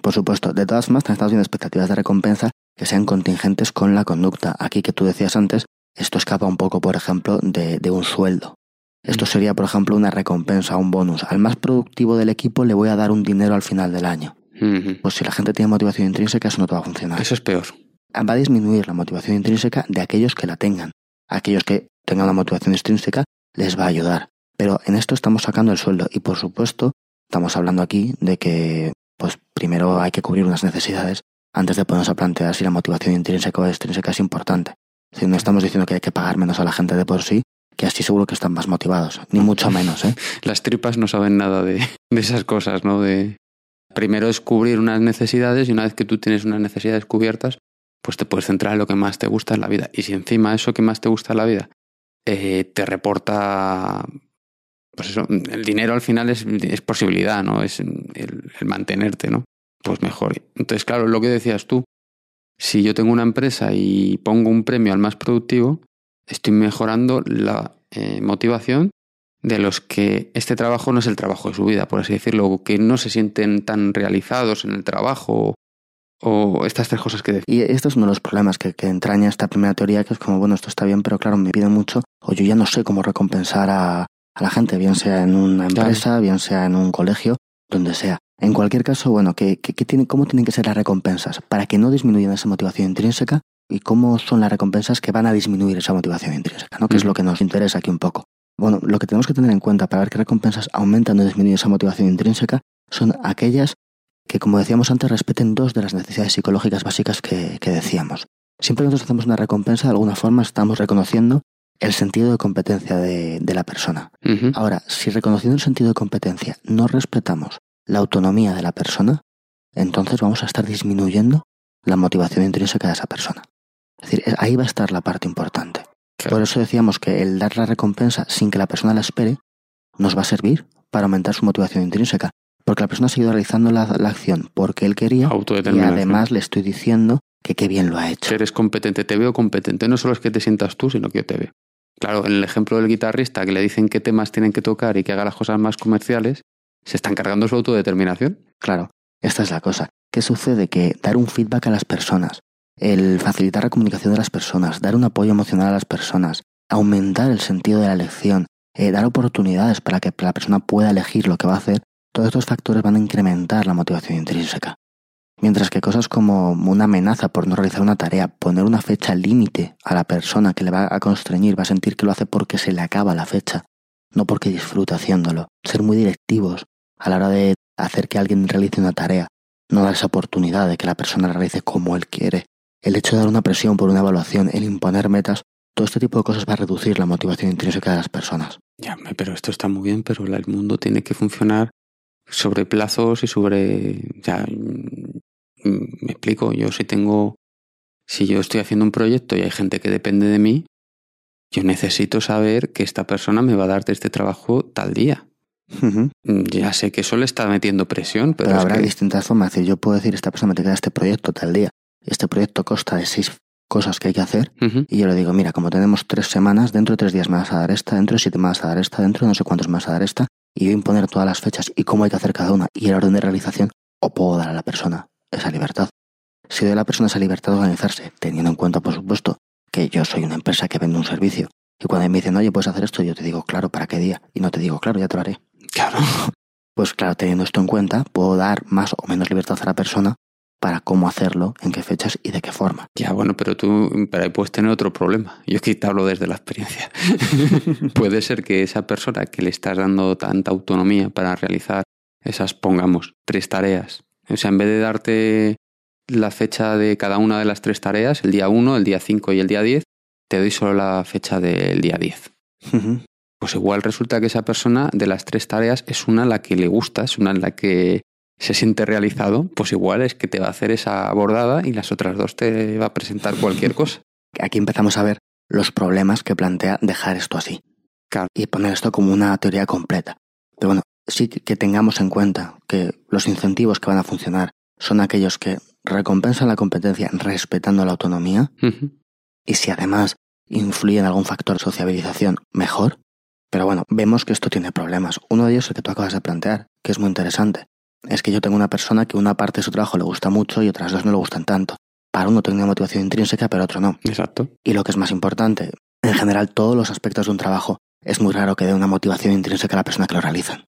A: Por supuesto, de todas formas, estamos viendo expectativas de recompensa que sean contingentes con la conducta. Aquí que tú decías antes, esto escapa un poco, por ejemplo, de, de un sueldo. Esto sería, por ejemplo, una recompensa, un bonus. Al más productivo del equipo le voy a dar un dinero al final del año. Pues si la gente tiene motivación intrínseca, eso no te va a funcionar.
B: Eso es peor.
A: Va a disminuir la motivación intrínseca de aquellos que la tengan. Aquellos que tengan una motivación extrínseca les va a ayudar. Pero en esto estamos sacando el sueldo y por supuesto estamos hablando aquí de que pues primero hay que cubrir unas necesidades antes de ponernos a plantear si la motivación intrínseca o extrínseca es importante. Decir, no estamos diciendo que hay que pagar menos a la gente de por sí, que así seguro que están más motivados, ni mucho menos, ¿eh? (laughs)
B: Las tripas no saben nada de, esas cosas, ¿no? De primero es cubrir unas necesidades y una vez que tú tienes unas necesidades cubiertas, pues te puedes centrar en lo que más te gusta en la vida. Y si encima eso que más te gusta en la vida eh, te reporta, pues eso, el dinero al final es, es posibilidad, ¿no? Es el, el mantenerte, ¿no? Pues mejor. Entonces, claro, lo que decías tú, si yo tengo una empresa y pongo un premio al más productivo, estoy mejorando la eh, motivación de los que este trabajo no es el trabajo de su vida, por así decirlo, que no se sienten tan realizados en el trabajo o estas tres cosas que decía.
A: Y esto es uno de los problemas que, que entraña esta primera teoría, que es como, bueno, esto está bien, pero claro, me piden mucho, o yo ya no sé cómo recompensar a, a la gente, bien sea en una empresa, bien sea en un colegio, donde sea. En cualquier caso, bueno, ¿qué, qué, qué tiene, ¿cómo tienen que ser las recompensas para que no disminuyan esa motivación intrínseca? ¿Y cómo son las recompensas que van a disminuir esa motivación intrínseca? ¿no? Que es lo que nos interesa aquí un poco. Bueno, lo que tenemos que tener en cuenta para ver qué recompensas aumentan o disminuyen esa motivación intrínseca son aquellas que, como decíamos antes, respeten dos de las necesidades psicológicas básicas que, que decíamos. Siempre que nosotros hacemos una recompensa, de alguna forma estamos reconociendo el sentido de competencia de, de la persona. Ahora, si reconociendo el sentido de competencia no respetamos la autonomía de la persona, entonces vamos a estar disminuyendo la motivación intrínseca de esa persona. Es decir, ahí va a estar la parte importante.
B: Claro.
A: Por eso decíamos que el dar la recompensa sin que la persona la espere nos va a servir para aumentar su motivación intrínseca. Porque la persona ha seguido realizando la, la acción porque él quería y además le estoy diciendo que qué bien lo ha hecho.
B: Eres competente, te veo competente. No solo es que te sientas tú, sino que yo te veo. Claro, en el ejemplo del guitarrista que le dicen qué temas tienen que tocar y que haga las cosas más comerciales, se están cargando su autodeterminación.
A: Claro, esta es la cosa. ¿Qué sucede? Que dar un feedback a las personas, el facilitar la comunicación de las personas, dar un apoyo emocional a las personas, aumentar el sentido de la elección, eh, dar oportunidades para que la persona pueda elegir lo que va a hacer, todos estos factores van a incrementar la motivación intrínseca. Mientras que cosas como una amenaza por no realizar una tarea, poner una fecha límite a la persona que le va a constreñir, va a sentir que lo hace porque se le acaba la fecha, no porque disfruta haciéndolo. Ser muy directivos a la hora de hacer que alguien realice una tarea, no dar esa oportunidad de que la persona la realice como él quiere. El hecho de dar una presión por una evaluación, el imponer metas, todo este tipo de cosas va a reducir la motivación intrínseca de las personas.
B: Ya, pero esto está muy bien, pero el mundo tiene que funcionar sobre plazos y sobre... Ya, mm, me explico, yo si tengo... Si yo estoy haciendo un proyecto y hay gente que depende de mí, yo necesito saber que esta persona me va a dar este trabajo tal día.
A: Ujú.
B: Ya sé que eso le está metiendo presión, pero,
A: Pero
B: es
A: habrá
B: que-
A: distintas formas. Yo puedo decir, esta persona me queda este proyecto tal día. Este proyecto consta de seis cosas que hay que hacer. Y yo le digo, mira, como tenemos tres semanas, dentro de tres días me vas a dar esta, dentro de siete me vas a dar esta, dentro de no sé cuántos me vas a dar esta. Y yo imponer todas las fechas y cómo hay que hacer cada una y el orden de realización, o puedo dar a la persona esa libertad. Si doy a la persona esa libertad de organizarse, teniendo en cuenta, por supuesto, que yo soy una empresa que vende un servicio. Y cuando me dicen, oye, puedes hacer esto, yo te digo, claro, ¿para qué día? Y no te digo, claro, ya te lo haré.
B: Claro. (laughs)
A: Pues claro, teniendo esto en cuenta, puedo dar más o menos libertad a la persona para cómo hacerlo, en qué fechas y de qué forma.
B: Ya, bueno, pero tú pero ahí puedes tener otro problema. Yo aquí te hablo desde la experiencia. (laughs) Puede ser que esa persona que le estás dando tanta autonomía para realizar esas, pongamos, tres tareas. O sea, en vez de darte la fecha de cada una de las tres tareas, el día 1, el día 5 y el día 10, te doy solo la fecha del día 10.
A: Ujú.
B: Pues igual resulta que esa persona de las tres tareas es una la que le gusta, es una en la que se siente realizado, pues igual es que te va a hacer esa bordada y las otras dos te va a presentar cualquier cosa.
A: Aquí empezamos a ver los problemas que plantea dejar esto así.
B: Claro.
A: Y poner esto como una teoría completa. Pero bueno, sí que tengamos en cuenta que los incentivos que van a funcionar son aquellos que recompensan la competencia respetando la autonomía y si además influye en algún factor de sociabilización, mejor. Pero bueno, vemos que esto tiene problemas. Uno de ellos es el que tú acabas de plantear, que es muy interesante. Es que yo tengo una persona que una parte de su trabajo le gusta mucho y otras dos no le gustan tanto. Para uno tengo una motivación intrínseca, pero otro no.
B: Exacto.
A: Y lo que es más importante, en general todos los aspectos de un trabajo es muy raro que dé una motivación intrínseca a la persona que lo realiza.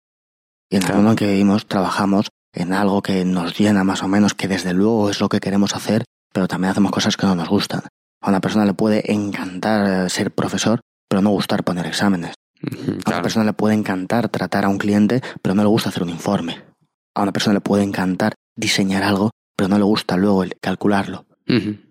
A: Y en el mundo en que vivimos trabajamos en algo que nos llena más o menos, que desde luego es lo que queremos hacer, pero también hacemos cosas que no nos gustan. A una persona le puede encantar eh, ser profesor, pero no gustar poner exámenes. A una persona le puede encantar tratar a un cliente, pero no le gusta hacer un informe. A una persona le puede encantar diseñar algo, pero no le gusta luego el calcularlo.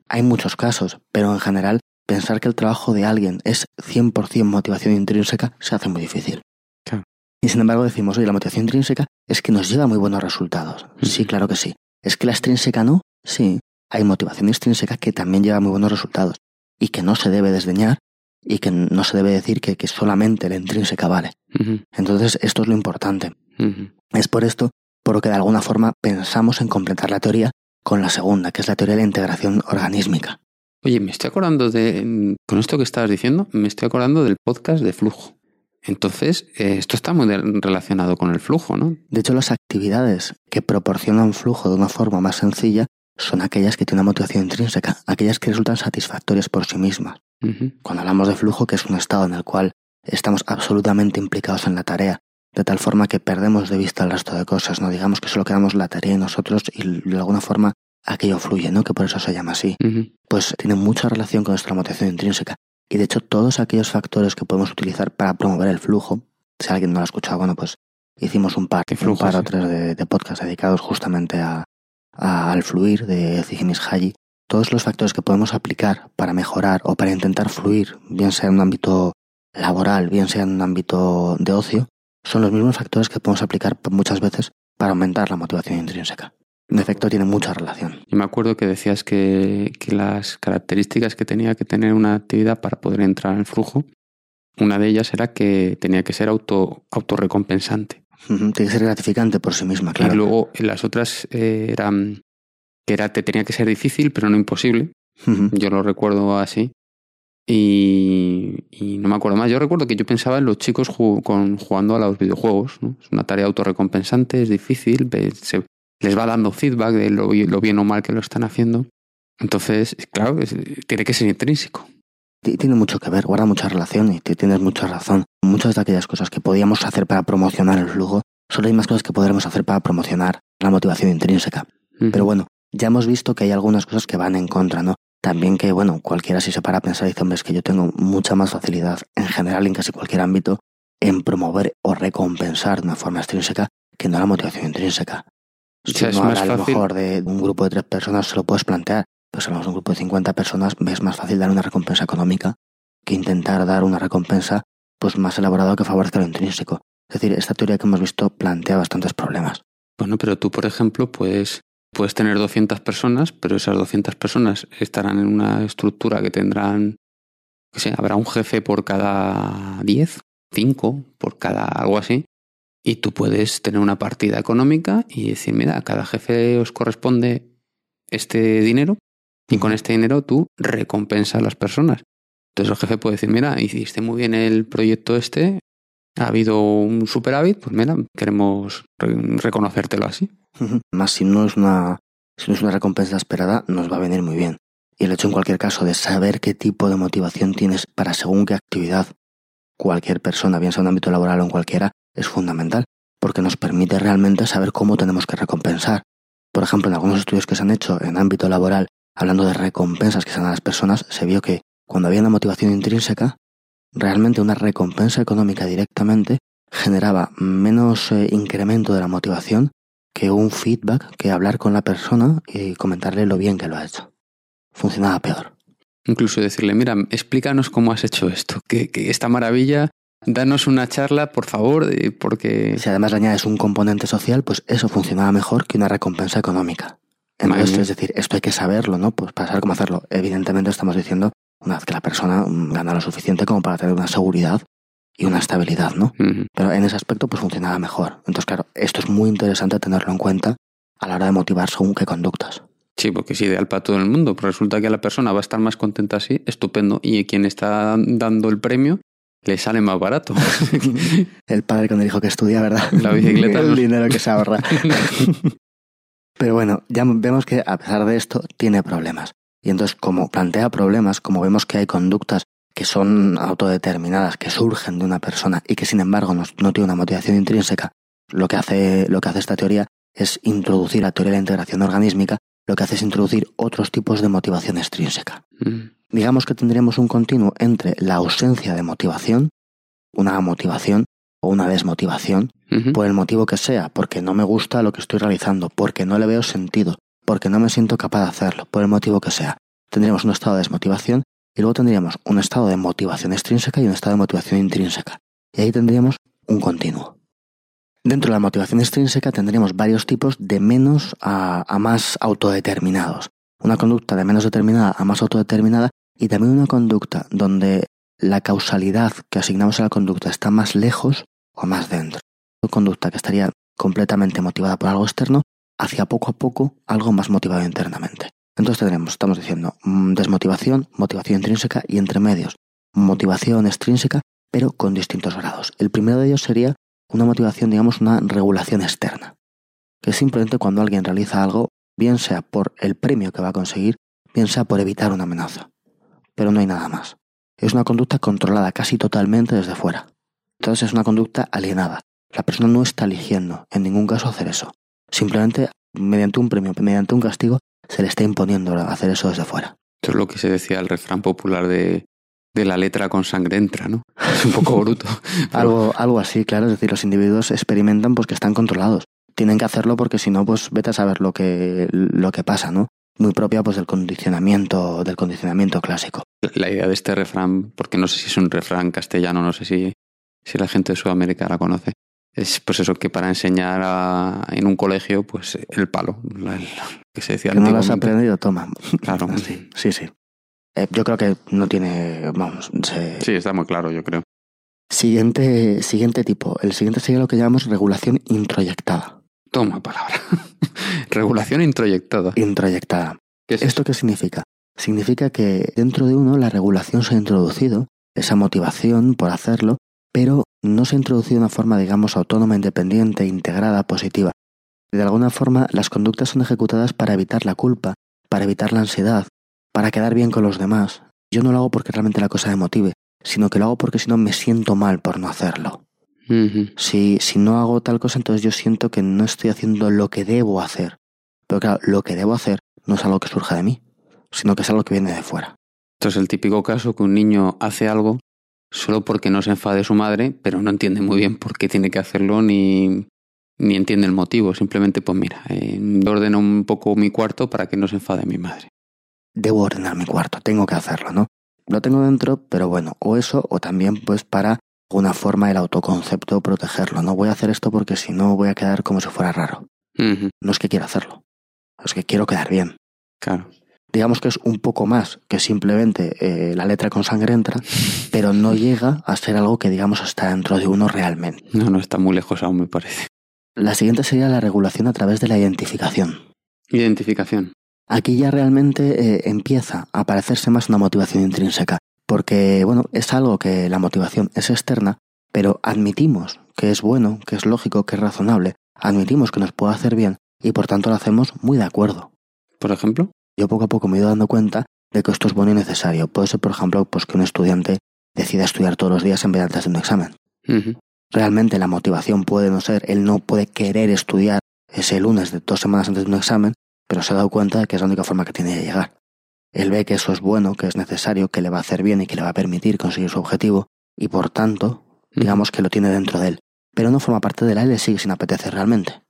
A: Hay muchos casos, pero en general pensar que el trabajo de alguien es 100% motivación intrínseca se hace muy difícil.
B: Claro.
A: Y sin embargo decimos, oye, la motivación intrínseca es que nos lleva a muy buenos resultados. Sí, claro que sí. ¿Es que la extrínseca no? Sí. Hay motivación extrínseca que también lleva muy buenos resultados y que no se debe desdeñar y que no se debe decir que, que solamente la intrínseca vale. Entonces, esto es lo importante. Es por esto por lo que de alguna forma pensamos en completar la teoría con la segunda, que es la teoría de la integración organísmica.
B: Oye, me estoy acordando de. Con esto que estabas diciendo, me estoy acordando del podcast de flujo. Entonces, eh, esto está muy relacionado con el flujo, ¿no?
A: De hecho, las actividades que proporcionan flujo de una forma más sencilla son aquellas que tienen una motivación intrínseca, aquellas que resultan satisfactorias por sí mismas. Cuando hablamos de flujo, que es un estado en el cual estamos absolutamente implicados en la tarea, de tal forma que perdemos de vista el resto de cosas, no digamos que solo quedamos la tarea y nosotros y de alguna forma aquello fluye, ¿no? Que por eso se llama así. Pues tiene mucha relación con nuestra motivación intrínseca. Y de hecho, todos aquellos factores que podemos utilizar para promover el flujo, si alguien no lo ha escuchado, bueno, pues hicimos un par,
B: ¿Qué
A: un par o tres de, de podcasts dedicados justamente a, a- al fluir de Zigimis Haji. Todos los factores que podemos aplicar para mejorar o para intentar fluir, bien sea en un ámbito laboral, bien sea en un ámbito de ocio, son los mismos factores que podemos aplicar muchas veces para aumentar la motivación intrínseca. En efecto, tiene mucha relación.
B: Y me acuerdo que decías que, que las características que tenía que tener una actividad para poder entrar en flujo, una de ellas era que tenía que ser auto, autorrecompensante.
A: Tiene que ser gratificante por sí misma, claro.
B: Y luego eh, las otras eh, eran que era, te tenía que ser difícil, pero no imposible. Yo lo recuerdo así. Y, y no me acuerdo más. Yo recuerdo que yo pensaba en los chicos con, jugando a los videojuegos. ¿no? Es una tarea autorrecompensante, es difícil, se- les va dando feedback de lo, bi- lo bien o mal que lo están haciendo. Entonces, claro, es- tiene que ser intrínseco.
A: Ti- Tiene mucho que ver, guarda mucha relación y ti- tienes mucha razón. Muchas de aquellas cosas que podíamos hacer para promocionar el flujo, solo hay más cosas que podremos hacer para promocionar la motivación intrínseca. Pero bueno, ya hemos visto que hay algunas cosas que van en contra, ¿no? También que, bueno, cualquiera si se para a pensar dice, hombre, es que yo tengo mucha más facilidad en general en casi cualquier ámbito en promover o recompensar de una forma extrínseca que no la motivación intrínseca.
B: O
A: Si
B: sea,
A: no habla a lo
B: fácil-
A: mejor de un grupo de tres personas, se lo puedes plantear. Pues si hablamos de un grupo de 50 personas, es más fácil dar una recompensa económica que intentar dar una recompensa pues más elaborada que favorezca lo intrínseco. Es decir, esta teoría que hemos visto plantea bastantes problemas.
B: Bueno, pero tú, por ejemplo, puedes, puedes tener 200 personas, pero esas 200 personas estarán en una estructura que tendrán, que sé, habrá un jefe por cada 10, 5 por cada algo así, y tú puedes tener una partida económica y decir, mira, a cada jefe os corresponde este dinero y con este dinero tú recompensas a las personas. Entonces el jefe puede decir, mira, hiciste muy bien el proyecto este, ha habido un superávit, pues mira, queremos re- reconocértelo así.
A: Más si no es una si no es una recompensa esperada, nos va a venir muy bien. Y el hecho en cualquier caso de saber qué tipo de motivación tienes para según qué actividad cualquier persona, bien sea en un ámbito laboral o en cualquiera, es fundamental, porque nos permite realmente saber cómo tenemos que recompensar. Por ejemplo, en algunos estudios que se han hecho en ámbito laboral, hablando de recompensas que se dan a las personas, se vio que cuando había una motivación intrínseca, realmente una recompensa económica directamente generaba menos eh, incremento de la motivación que un feedback, que hablar con la persona y comentarle lo bien que lo ha hecho. Funcionaba peor.
B: Incluso decirle, mira, explícanos cómo has hecho esto, que, que esta maravilla danos una charla, por favor, porque...
A: Si además le añades un componente social, pues eso funcionaba mejor que una recompensa económica. Entonces, es decir, esto hay que saberlo, ¿no? Pues para saber cómo hacerlo. Evidentemente estamos diciendo una vez que la persona gana lo suficiente como para tener una seguridad y una estabilidad, ¿no? Pero en ese aspecto pues funcionaba mejor. Entonces, claro, esto es muy interesante tenerlo en cuenta a la hora de motivar según qué conductas.
B: Sí, porque es ideal para todo el mundo, pero resulta que la persona va a estar más contenta así, estupendo, y quien está dando el premio le sale más barato. (laughs)
A: el padre cuando dijo que estudia, ¿verdad?
B: La bicicleta.
A: el dinero que se ahorra. (laughs) pero bueno, ya vemos que a pesar de esto tiene problemas. Y entonces, como plantea problemas, como vemos que hay conductas que son autodeterminadas, que surgen de una persona y que sin embargo no, tiene una motivación intrínseca, lo que, hace, lo que hace esta teoría es introducir la teoría de la integración organísmica, lo que hace es introducir otros tipos de motivación extrínseca. Mm. Digamos que tendríamos un continuo entre la ausencia de motivación, una motivación o una desmotivación, por el motivo que sea, porque no me gusta lo que estoy realizando, porque no le veo sentido, porque no me siento capaz de hacerlo, por el motivo que sea. Tendríamos un estado de desmotivación y luego tendríamos un estado de motivación extrínseca y un estado de motivación intrínseca. Y ahí tendríamos un continuo. Dentro de la motivación extrínseca tendríamos varios tipos de menos a, a, más autodeterminados. Una conducta de menos determinada a más autodeterminada y también una conducta donde la causalidad que asignamos a la conducta está más lejos o más dentro. Una conducta que estaría completamente motivada por algo externo hacia poco a poco algo más motivado internamente. Entonces tendremos, estamos diciendo, mm, desmotivación, motivación intrínseca y entre medios, motivación extrínseca, pero con distintos grados. El primero de ellos sería una motivación, digamos, una regulación externa, que es simplemente cuando alguien realiza algo, bien sea por el premio que va a conseguir, bien sea por evitar una amenaza. Pero no hay nada más. Es una conducta controlada casi totalmente desde fuera. Entonces es una conducta alienada. La persona no está eligiendo en ningún caso hacer eso. Simplemente, mediante un premio, mediante un castigo, se le está imponiendo hacer eso desde fuera.
B: Esto es lo que se decía el refrán popular de, de la letra con sangre entra, ¿no? (laughs) Es un poco (laughs) bruto.
A: algo, algo así, claro. Es decir, los individuos experimentan pues que están controlados. Tienen que hacerlo porque si no, pues vete a saber lo que, lo que pasa, ¿no? Muy propia pues del condicionamiento, del condicionamiento clásico.
B: La idea de este refrán, porque no sé si es un refrán castellano, no sé si, si la gente de Sudamérica la conoce, es pues eso que para enseñar en un colegio pues el palo que se decía
A: que no lo has aprendido toma.
B: Claro. (laughs)
A: Sí sí, eh, yo creo que no tiene vamos
B: sí está muy claro yo creo.
A: Siguiente siguiente tipo. El siguiente sería lo que llamamos regulación introyectada.
B: Toma palabra. (laughs) Regulación introyectada.
A: Introyectada. Esto qué significa significa que dentro de uno la regulación se ha introducido esa motivación por hacerlo pero no se ha introducido una forma, digamos, autónoma, independiente, integrada, positiva. De alguna forma, las conductas son ejecutadas para evitar la culpa, para evitar la ansiedad, para quedar bien con los demás. Yo no lo hago porque realmente la cosa me motive, sino que lo hago porque si no me siento mal por no hacerlo. si, si no hago tal cosa, entonces yo siento que no estoy haciendo lo que debo hacer. Pero claro, lo que debo hacer no es algo que surja de mí, sino que es algo que viene de fuera.
B: Esto es el típico caso que un niño hace algo solo porque no se enfade su madre, pero no entiende muy bien por qué tiene que hacerlo ni, ni entiende el motivo. Simplemente, pues mira, eh, ordeno un poco mi cuarto para que no se enfade mi madre.
A: Debo ordenar mi cuarto, tengo que hacerlo, ¿no? Lo tengo dentro, pero bueno, o eso, o también pues para una forma el autoconcepto protegerlo. No voy a hacer esto porque si no voy a quedar como si fuera raro. No es que quiera hacerlo, es que quiero quedar bien.
B: Claro
A: digamos que es un poco más que simplemente eh, la letra con sangre entra, (laughs) pero no llega a ser algo que digamos está dentro de uno realmente.
B: No, no está muy lejos aún, me parece.
A: La siguiente sería la regulación a través de la identificación.
B: Identificación.
A: Aquí ya realmente eh, empieza a parecerse más una motivación intrínseca, porque bueno, es algo que la motivación es externa, pero admitimos que es bueno, que es lógico, que es razonable, admitimos que nos puede hacer bien y por tanto lo hacemos muy de acuerdo.
B: Por ejemplo
A: yo poco a poco me he ido dando cuenta de que esto es bueno y necesario. Puede ser, por ejemplo, pues que un estudiante decida estudiar todos los días en vez de antes de un examen. Realmente la motivación puede no ser, él no puede querer estudiar ese lunes de dos semanas antes de un examen, pero se ha dado cuenta de que es la única forma que tiene de llegar. Él ve que eso es bueno, que es necesario, que le va a hacer bien y que le va a permitir conseguir su objetivo, y por tanto, digamos que lo tiene dentro de él. Pero no forma parte de la él le sigue sin apetecer realmente.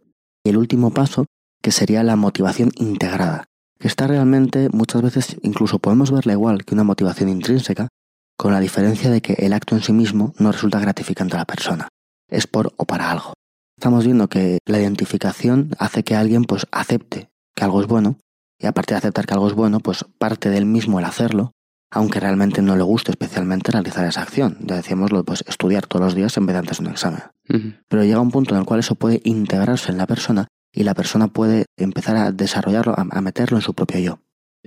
A: Y el último paso, que sería la motivación integrada, que está realmente, muchas veces incluso podemos verla igual que una motivación intrínseca, con la diferencia de que el acto en sí mismo no resulta gratificante a la persona, es por o para algo. Estamos viendo que la identificación hace que alguien pues acepte que algo es bueno y aparte de aceptar que algo es bueno, pues parte del mismo el hacerlo, aunque realmente no le guste especialmente realizar esa acción. Ya decíamos pues estudiar todos los días en vez de antes de un examen. Pero llega un punto en el cual eso puede integrarse en la persona y la persona puede empezar a desarrollarlo, a, meterlo en su propio yo.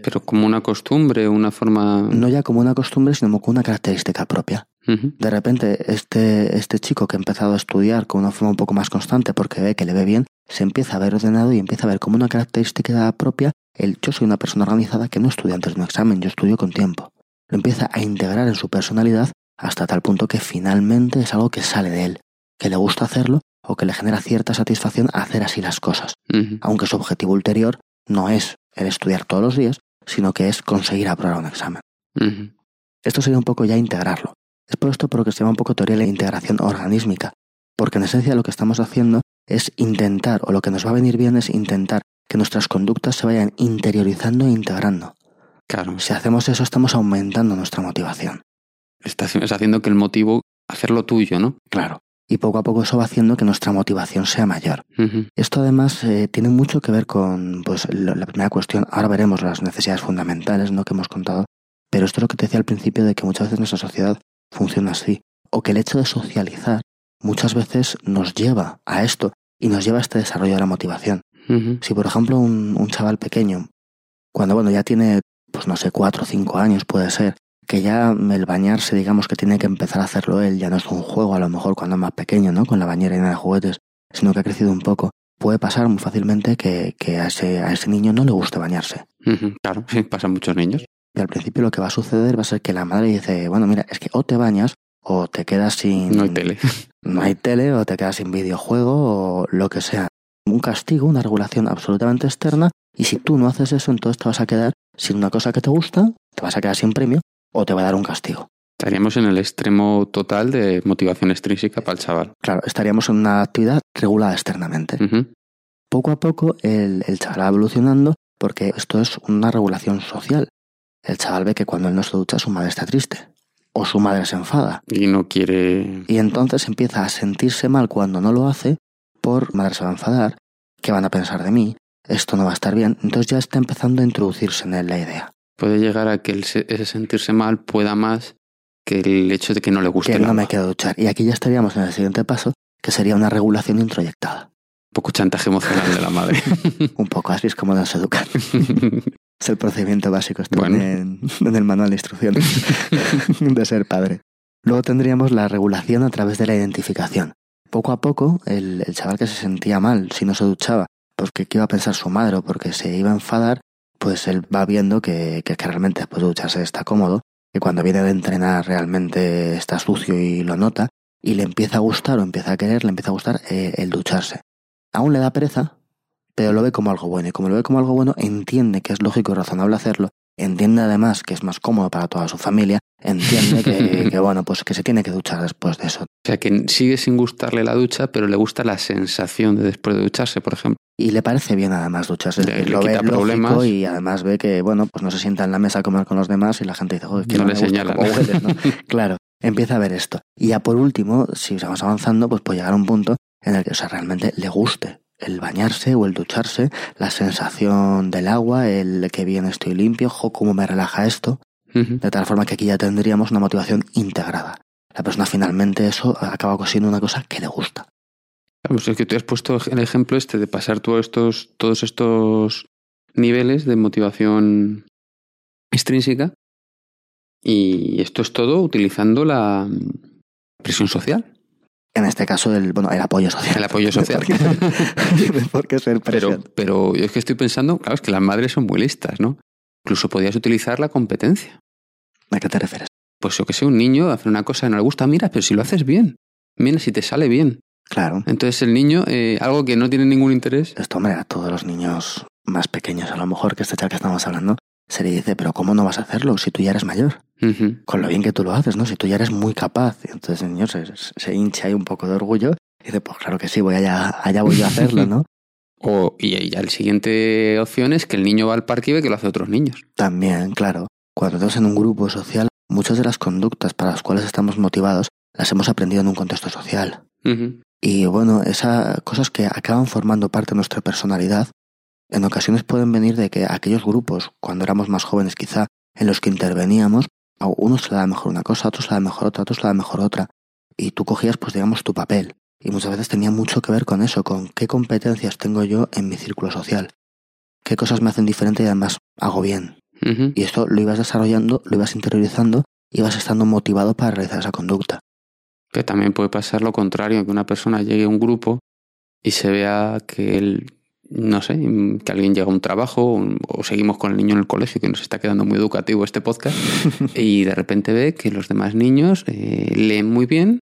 B: Pero como una costumbre, una forma...
A: No ya como una costumbre, sino como una característica propia. De repente, este, este chico que ha empezado a estudiar con una forma un poco más constante porque ve que le ve bien, se empieza a ver ordenado y empieza a ver como una característica propia el yo soy una persona organizada que no estudia antes de un examen, yo estudio con tiempo. Lo empieza a integrar en su personalidad hasta tal punto que finalmente es algo que sale de él, que le gusta hacerlo o que le genera cierta satisfacción hacer así las cosas, aunque su objetivo ulterior no es el estudiar todos los días, sino que es conseguir aprobar un examen. Esto sería un poco ya integrarlo. Es por esto por lo que se llama un poco teoría de la integración organísmica, porque en esencia lo que estamos haciendo es intentar, o lo que nos va a venir bien es intentar que nuestras conductas se vayan interiorizando e integrando.
B: Claro.
A: Si hacemos eso, estamos aumentando nuestra motivación.
B: Estás haciendo que el motivo, hacerlo tuyo, ¿no?
A: Claro. Y poco a poco eso va haciendo que nuestra motivación sea mayor. Esto además eh, tiene mucho que ver con pues, la primera cuestión. Ahora veremos las necesidades fundamentales ¿no? que hemos contado. Pero esto es lo que te decía al principio de que muchas veces nuestra sociedad funciona así. O que el hecho de socializar muchas veces nos lleva a esto y nos lleva a este desarrollo de la motivación. Si, por ejemplo, un, un, chaval pequeño, cuando bueno, ya tiene, pues no sé, cuatro o cinco años puede ser, que ya el bañarse, digamos que tiene que empezar a hacerlo él, ya no es un juego a lo mejor cuando es más pequeño, ¿no? Con la bañera llena de juguetes, sino que ha crecido un poco. Puede pasar muy fácilmente que, que a, ese, a ese niño no le guste bañarse.
B: Claro, (laughs) sí, pasan muchos niños.
A: Y al principio lo que va a suceder va a ser que la madre dice, bueno, mira, es que o te bañas o te quedas sin...
B: No hay tele. (laughs)
A: No hay tele o te quedas sin videojuego o lo que sea un castigo, una regulación absolutamente externa, y si tú no haces eso, entonces te vas a quedar sin una cosa que te gusta, te vas a quedar sin premio o te va a dar un castigo.
B: Estaríamos en el extremo total de motivación extrínseca para el chaval.
A: Claro, estaríamos en una actividad regulada externamente. Poco a poco el, el chaval va evolucionando porque esto es una regulación social. El chaval ve que cuando él no se ducha su madre está triste o su madre se enfada.
B: Y no quiere...
A: Y entonces empieza a sentirse mal cuando no lo hace por madre se va a enfadar, ¿qué van a pensar de mí? Esto no va a estar bien. Entonces ya está empezando a introducirse en él la idea.
B: Puede llegar a que ese sentirse mal pueda más que el hecho de que no le guste.
A: Que no me quiero duchar. Y aquí ya estaríamos en el siguiente paso, que sería una regulación introyectada.
B: Un poco chantaje emocional de la madre. (laughs)
A: Un poco, así es como nos educan. (laughs) es el procedimiento básico, está en, en el manual de instrucciones (laughs) de ser padre. Luego tendríamos la regulación a través de la identificación poco a poco, el, chaval que se sentía mal si no se duchaba, porque qué iba a pensar su madre o porque se iba a enfadar, pues él va viendo que, que, realmente después de ducharse está cómodo, que cuando viene de entrenar realmente está sucio y lo nota, y le empieza a gustar o empieza a querer, le empieza a gustar eh, el ducharse. Aún le da pereza, pero lo ve como algo bueno, y como lo ve como algo bueno, entiende que es lógico y razonable hacerlo, entiende además que es más cómodo para toda su familia, entiende (laughs) que, bueno, pues que se tiene que duchar después de eso.
B: O sea, que sigue sin gustarle la ducha, pero le gusta la sensación de después de ducharse, por ejemplo.
A: Y le parece bien además ducharse. Le, lo ve problemas. y además ve que, bueno, pues no se sienta en la mesa a comer con los demás y la gente dice, joder, que no, le señala. (laughs) claro, empieza a ver esto. Y ya por último, si vamos avanzando, pues puede llegar a un punto en el que, o sea, realmente le guste el bañarse o el ducharse, la sensación del agua, el que bien estoy limpio, jo, cómo me relaja esto, de tal forma que aquí ya tendríamos una motivación integrada. La persona finalmente eso acaba siendo una cosa que le gusta.
B: Vamos, es que tú has puesto el ejemplo este de pasar todos estos, todos estos niveles de motivación extrínseca y esto es todo utilizando la presión social.
A: En este caso, el, bueno, el apoyo social.
B: El apoyo (laughs) social. (laughs)
A: Porque ser
B: pero, pero yo es que estoy pensando, claro, es que las madres son muy listas, ¿no? Incluso podías utilizar la competencia.
A: ¿A qué te refieres?
B: Pues yo que sé, un niño hace una cosa que no le gusta, mira, pero si lo haces bien. Mira si te sale bien.
A: Claro.
B: Entonces el niño, eh, algo que no tiene ningún interés.
A: Esto, hombre, a todos los niños más pequeños, a lo mejor que este chaval que estamos hablando, se le dice, pero ¿cómo no vas a hacerlo si tú ya eres mayor? Con lo bien que tú lo haces, ¿no? Si tú ya eres muy capaz. Y entonces el niño se, se hincha ahí un poco de orgullo y dice, pues claro que sí, voy allá, allá voy a hacerlo, ¿no? (laughs)
B: o, y ya la siguiente opción es que el niño va al parque y ve que lo hace otros niños.
A: También, claro. Cuando estás en un grupo social, muchas de las conductas para las cuales estamos motivados las hemos aprendido en un contexto social. Y bueno, esas cosas que acaban formando parte de nuestra personalidad, en ocasiones pueden venir de que aquellos grupos, cuando éramos más jóvenes quizá, en los que interveníamos, a unos se le da mejor una cosa, a otros se le da mejor otra, a otros se le da mejor otra. Y tú cogías, pues digamos, tu papel. Y muchas veces tenía mucho que ver con eso, con qué competencias tengo yo en mi círculo social, qué cosas me hacen diferente y además hago bien. Y esto lo ibas desarrollando, lo ibas interiorizando, ibas estando motivado para realizar esa conducta.
B: Pero también puede pasar lo contrario, que una persona llegue a un grupo y se vea que él, no sé, que alguien llega a un trabajo o seguimos con el niño en el colegio, que nos está quedando muy educativo este podcast, (laughs) y de repente ve que los demás niños eh, leen muy bien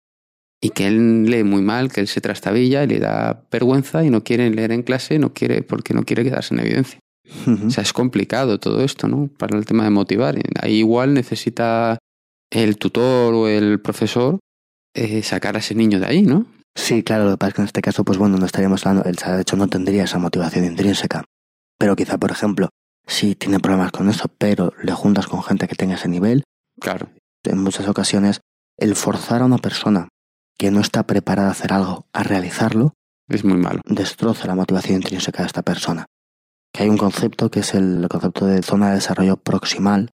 B: y que él lee muy mal, que él se trastabilla y le da vergüenza y no quiere leer en clase, no quiere porque no quiere quedarse en evidencia. O sea, es complicado todo esto, ¿no? Para el tema de motivar. Ahí igual necesita el tutor o el profesor eh, sacar a ese niño de ahí, ¿no?
A: Sí, claro, lo que pasa es que en este caso, pues bueno, no estaríamos hablando, él de hecho no tendría esa motivación intrínseca. Pero quizá, por ejemplo, si tiene problemas con eso, pero le juntas con gente que tenga ese nivel,
B: claro.
A: En muchas ocasiones, el forzar a una persona que no está preparada a hacer algo, a realizarlo,
B: es muy malo.
A: Destroza la motivación intrínseca de esta persona. Que hay un concepto que es el concepto de zona de desarrollo proximal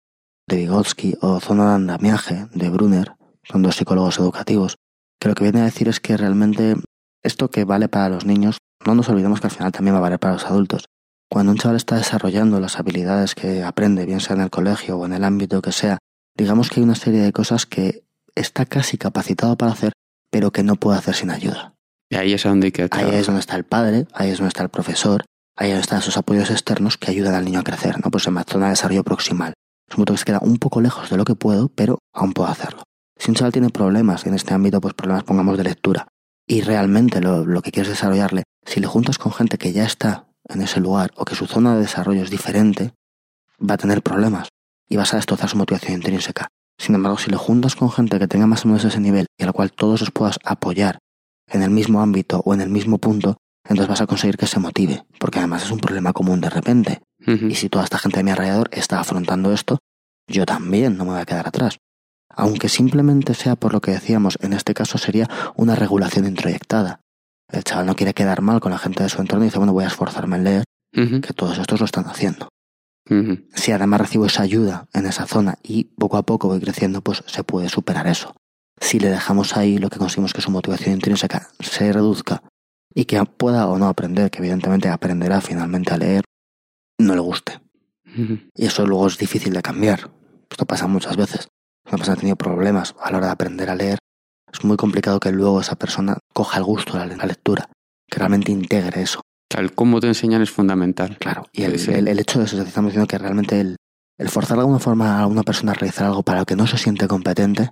A: de Vygotsky o zona de andamiaje de Brunner, son dos psicólogos educativos, que lo que viene a decir es que realmente esto que vale para los niños, no nos olvidemos que al final también va a valer para los adultos. Cuando un chaval está desarrollando las habilidades que aprende, bien sea en el colegio o en el ámbito que sea, digamos que hay una serie de cosas que está casi capacitado para hacer, pero que no puede hacer sin ayuda.
B: Y ahí es donde hay que
A: Ahí es donde está el padre, ahí es donde está el profesor, ahí es donde están esos apoyos externos que ayudan al niño a crecer, ¿no? Pues en la zona de desarrollo proximal. Es un que se queda un poco lejos de lo que puedo, pero aún puedo hacerlo. Si un chaval tiene problemas en este ámbito, pues problemas pongamos de lectura, y realmente lo, lo que quieres desarrollarle, si le juntas con gente que ya está en ese lugar o que su zona de desarrollo es diferente, va a tener problemas y vas a destrozar su motivación intrínseca. Sin embargo, si le juntas con gente que tenga más o menos ese nivel y a la cual todos os puedas apoyar en el mismo ámbito o en el mismo punto, entonces vas a conseguir que se motive, porque además es un problema común de repente. Y si toda esta gente de mi alrededor está afrontando esto, yo también no me voy a quedar atrás. Aunque simplemente sea por lo que decíamos, en este caso sería una regulación introyectada. El chaval no quiere quedar mal con la gente de su entorno y dice, bueno, voy a esforzarme en leer, que todos estos lo están haciendo. Si además recibo esa ayuda en esa zona y poco a poco voy creciendo, pues se puede superar eso. Si le dejamos ahí, lo que conseguimos es que su motivación intrínseca se reduzca y que pueda o no aprender, que evidentemente aprenderá finalmente a leer, no le guste. Y eso luego es difícil de cambiar. Esto pasa muchas veces. Una persona ha tenido problemas a la hora de aprender a leer. Es muy complicado que luego esa persona coja el gusto a la lectura, que realmente integre eso.
B: El cómo te enseñan es fundamental.
A: Claro, y el, el, hecho de eso, estamos diciendo que realmente el, el forzar de alguna forma a una persona a realizar algo para lo que no se siente competente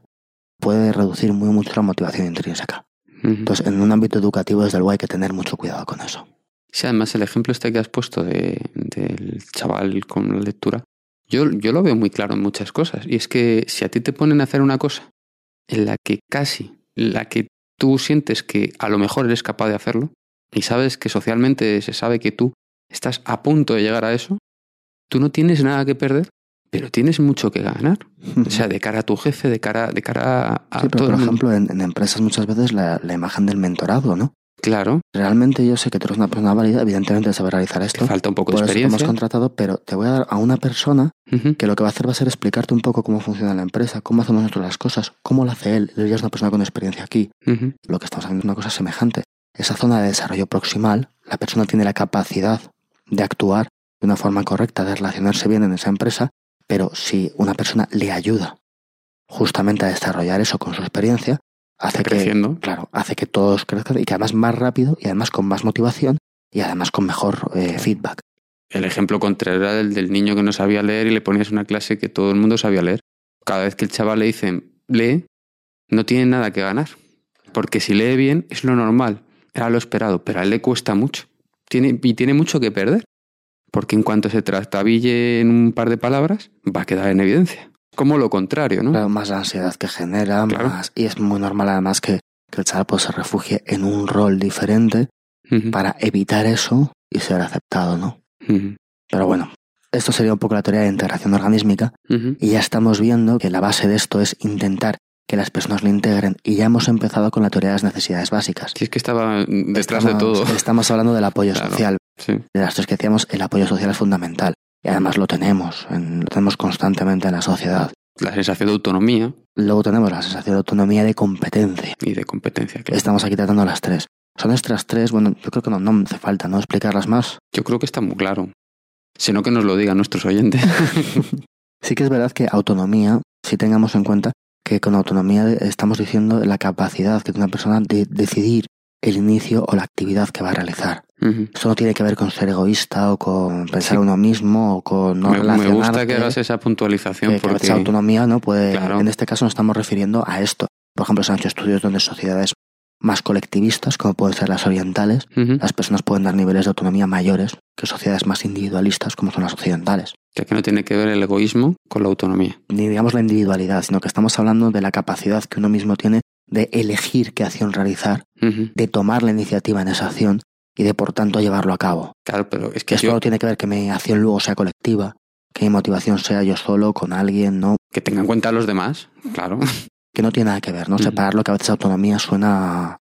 A: puede reducir muy mucho la motivación intrínseca. Entonces, en un ámbito educativo, desde luego, hay que tener mucho cuidado con eso.
B: Sí, además, el ejemplo este que has puesto de, del chaval con la lectura, yo, yo lo veo muy claro en muchas cosas. Y es que si a ti te ponen a hacer una cosa en la que casi, la que tú sientes que a lo mejor eres capaz de hacerlo, y sabes que socialmente se sabe que tú estás a punto de llegar a eso, tú no tienes nada que perder, pero tienes mucho que ganar. O sea, de cara a tu jefe, de cara, de cara a,
A: sí, pero Por ejemplo, en, empresas muchas veces la, imagen del mentorado, ¿no?
B: Claro.
A: Realmente yo sé que tú eres una persona válida, evidentemente saber realizar esto.
B: falta un poco de experiencia.
A: Eso hemos contratado, pero te voy a dar a una persona que lo que va a hacer va a ser explicarte un poco cómo funciona la empresa, cómo hacemos nosotros las cosas, cómo lo hace él. Él ya es una persona con experiencia aquí. Lo que estamos haciendo es una cosa semejante esa zona de desarrollo proximal, la persona tiene la capacidad de actuar de una forma correcta, de relacionarse bien en esa empresa, pero si una persona le ayuda justamente a desarrollar eso con su experiencia, hace que, claro, hace que todos crezcan y que además más rápido y además con más motivación y además con mejor eh, feedback.
B: El ejemplo contrario era el del niño que no sabía leer y le ponías una clase que todo el mundo sabía leer. Cada vez que el chaval le dice lee, no tiene nada que ganar. Porque si lee bien es lo normal era lo esperado, pero a él le cuesta mucho. Tiene, y tiene mucho que perder. Porque en cuanto se trastabille en un par de palabras, va a quedar en evidencia. Como lo contrario, ¿no?
A: Claro, más la ansiedad que genera, más. Y es muy normal además que, el chaval pues, se refugie en un rol diferente para evitar eso y ser aceptado, ¿no? Pero bueno, Esto sería un poco la teoría de integración organísmica y ya estamos viendo que la base de esto es intentar que las personas lo integren y ya hemos empezado con la teoría de las necesidades básicas.
B: Si es que estaba detrás de
A: Estamos-
B: todo.
A: Estamos hablando del apoyo (laughs)
B: Claro.
A: social.
B: Sí.
A: De las tres que decíamos, el apoyo social es fundamental. Y además lo tenemos, en- lo tenemos constantemente en la sociedad.
B: La sensación de autonomía
A: Luego tenemos la sensación de autonomía de competencia.
B: y de competencia. claro.
A: Estamos aquí tratando las tres. Son estas tres, bueno, yo creo que no, no hace falta, ¿no? Explicarlas más.
B: Yo creo que está muy claro. Sino que nos lo digan nuestros oyentes. (laughs)
A: Sí que es verdad que autonomía, si tengamos en cuenta que con autonomía estamos diciendo la capacidad que tiene una persona de decidir el inicio o la actividad que va a realizar.
B: Ujú.
A: Eso no tiene que ver con ser egoísta o con pensar
B: Sí.
A: uno mismo o con no
B: me, me gusta que hagas esa puntualización
A: que, que
B: porque
A: esa autonomía no puede
B: Claro.
A: en este caso nos estamos refiriendo a esto por ejemplo se han hecho estudios donde sociedades más colectivistas como pueden ser las orientales
B: Ujú.
A: las personas pueden dar niveles de autonomía mayores que sociedades más individualistas como son las occidentales
B: que aquí no tiene que ver el egoísmo con la autonomía.
A: ni digamos la individualidad sino que estamos hablando de la capacidad que uno mismo tiene de elegir qué acción realizar de tomar la iniciativa en esa acción y de por tanto llevarlo a cabo
B: Claro, pero es
A: que esto
B: yo,
A: no tiene que ver que mi acción luego sea colectiva que mi motivación sea yo solo con alguien no
B: que tenga en cuenta a los demás, claro. (laughs)
A: que no tiene nada que ver, ¿no? Separarlo que a veces autonomía suena...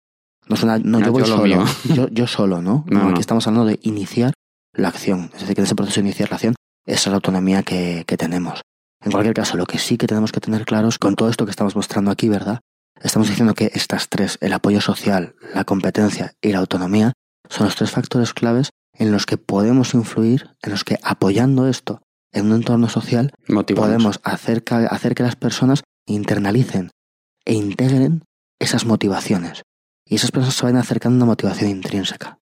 A: No suena... No,
B: No,
A: yo voy
B: yo
A: solo. (laughs) Yo, yo solo, ¿no?
B: No,
A: Aquí estamos hablando de iniciar la acción. Es decir, que en ese proceso de iniciar la acción, esa es la autonomía que, que tenemos. En cualquier caso, lo que sí que tenemos que tener claros con todo esto que estamos mostrando aquí, ¿verdad? Estamos diciendo que estas tres, el apoyo social, la competencia y la autonomía, son los tres factores claves en los que podemos influir, en los que apoyando esto en un entorno social,
B: Motivamos.
A: podemos hacer, ca- hacer que las personas internalicen e integren esas motivaciones. Y esas personas se vayan acercando a una motivación intrínseca.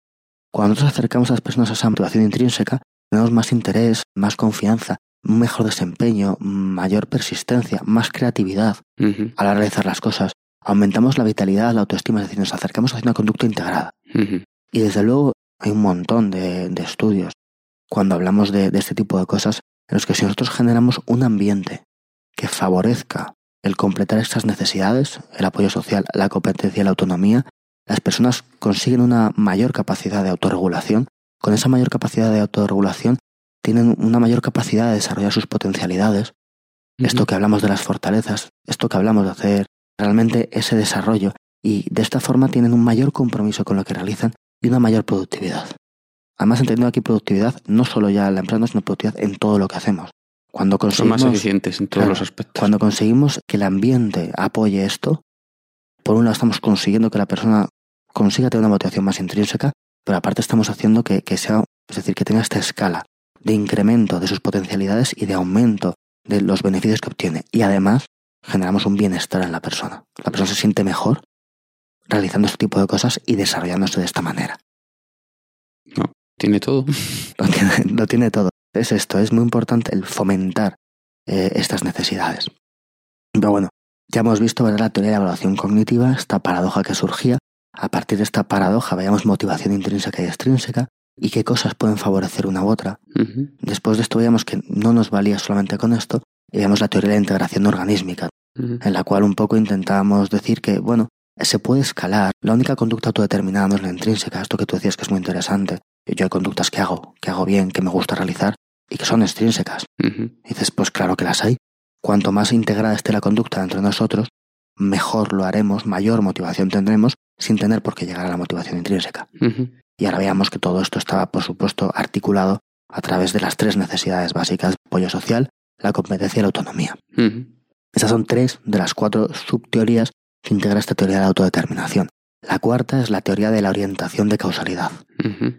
A: Cuando nosotros acercamos a las personas a esa motivación intrínseca, tenemos más interés, más confianza, un mejor desempeño, mayor persistencia, más creatividad
B: Ujú.
A: a la hora de realizar las cosas. Aumentamos la vitalidad, la autoestima, es decir, nos acercamos hacia una conducta integrada. Y desde luego hay un montón de, de estudios cuando hablamos de, de este tipo de cosas en los que si nosotros generamos un ambiente que favorezca el completar estas necesidades, el apoyo social, la competencia y la autonomía, las personas consiguen una mayor capacidad de autorregulación. Con esa mayor capacidad de autorregulación tienen una mayor capacidad de desarrollar sus potencialidades esto que hablamos de las fortalezas, esto que hablamos de hacer realmente ese desarrollo y de esta forma tienen un mayor compromiso con lo que realizan y una mayor productividad. Además, entendiendo aquí productividad, no solo ya en la empresa, sino productividad en todo lo que hacemos. Cuando
B: Son más
A: conseguimos,
B: eficientes en todos
A: Claro,
B: los aspectos.
A: cuando conseguimos que el ambiente apoye esto, por un lado estamos consiguiendo que la persona consiga tener una motivación más intrínseca, pero aparte estamos haciendo que, que sea, es decir, que tenga esta escala de incremento de sus potencialidades y de aumento de los beneficios que obtiene. Y además generamos un bienestar en la persona. La persona se siente mejor realizando este tipo de cosas y desarrollándose de esta manera.
B: Tiene todo. (laughs)
A: Lo tiene, lo tiene todo. Es esto, es muy importante el fomentar eh, estas necesidades. Pero bueno, ya hemos visto ¿verdad? la teoría de la evaluación cognitiva, esta paradoja que surgía. A partir de esta paradoja veíamos motivación intrínseca y extrínseca y qué cosas pueden favorecer una u otra. Después de esto veíamos que no nos valía solamente con esto y veíamos la teoría de la integración organísmica, en la cual un poco intentábamos decir que, bueno, se puede escalar. La única conducta autodeterminada no es la intrínseca, esto que tú decías que es muy interesante. Yo hay conductas que hago, que hago bien, que me gusta realizar y que son extrínsecas. Y dices, pues claro que las hay. Cuanto más integrada esté la conducta entre nosotros, mejor lo haremos, mayor motivación tendremos sin tener por qué llegar a la motivación intrínseca. Y ahora veamos que todo esto estaba, por supuesto, articulado a través de las tres necesidades básicas, apoyo social, la competencia y la autonomía.
B: Ujú.
A: Estas son tres de las cuatro subteorías que integra esta teoría de la autodeterminación. La cuarta es la teoría de la orientación de causalidad,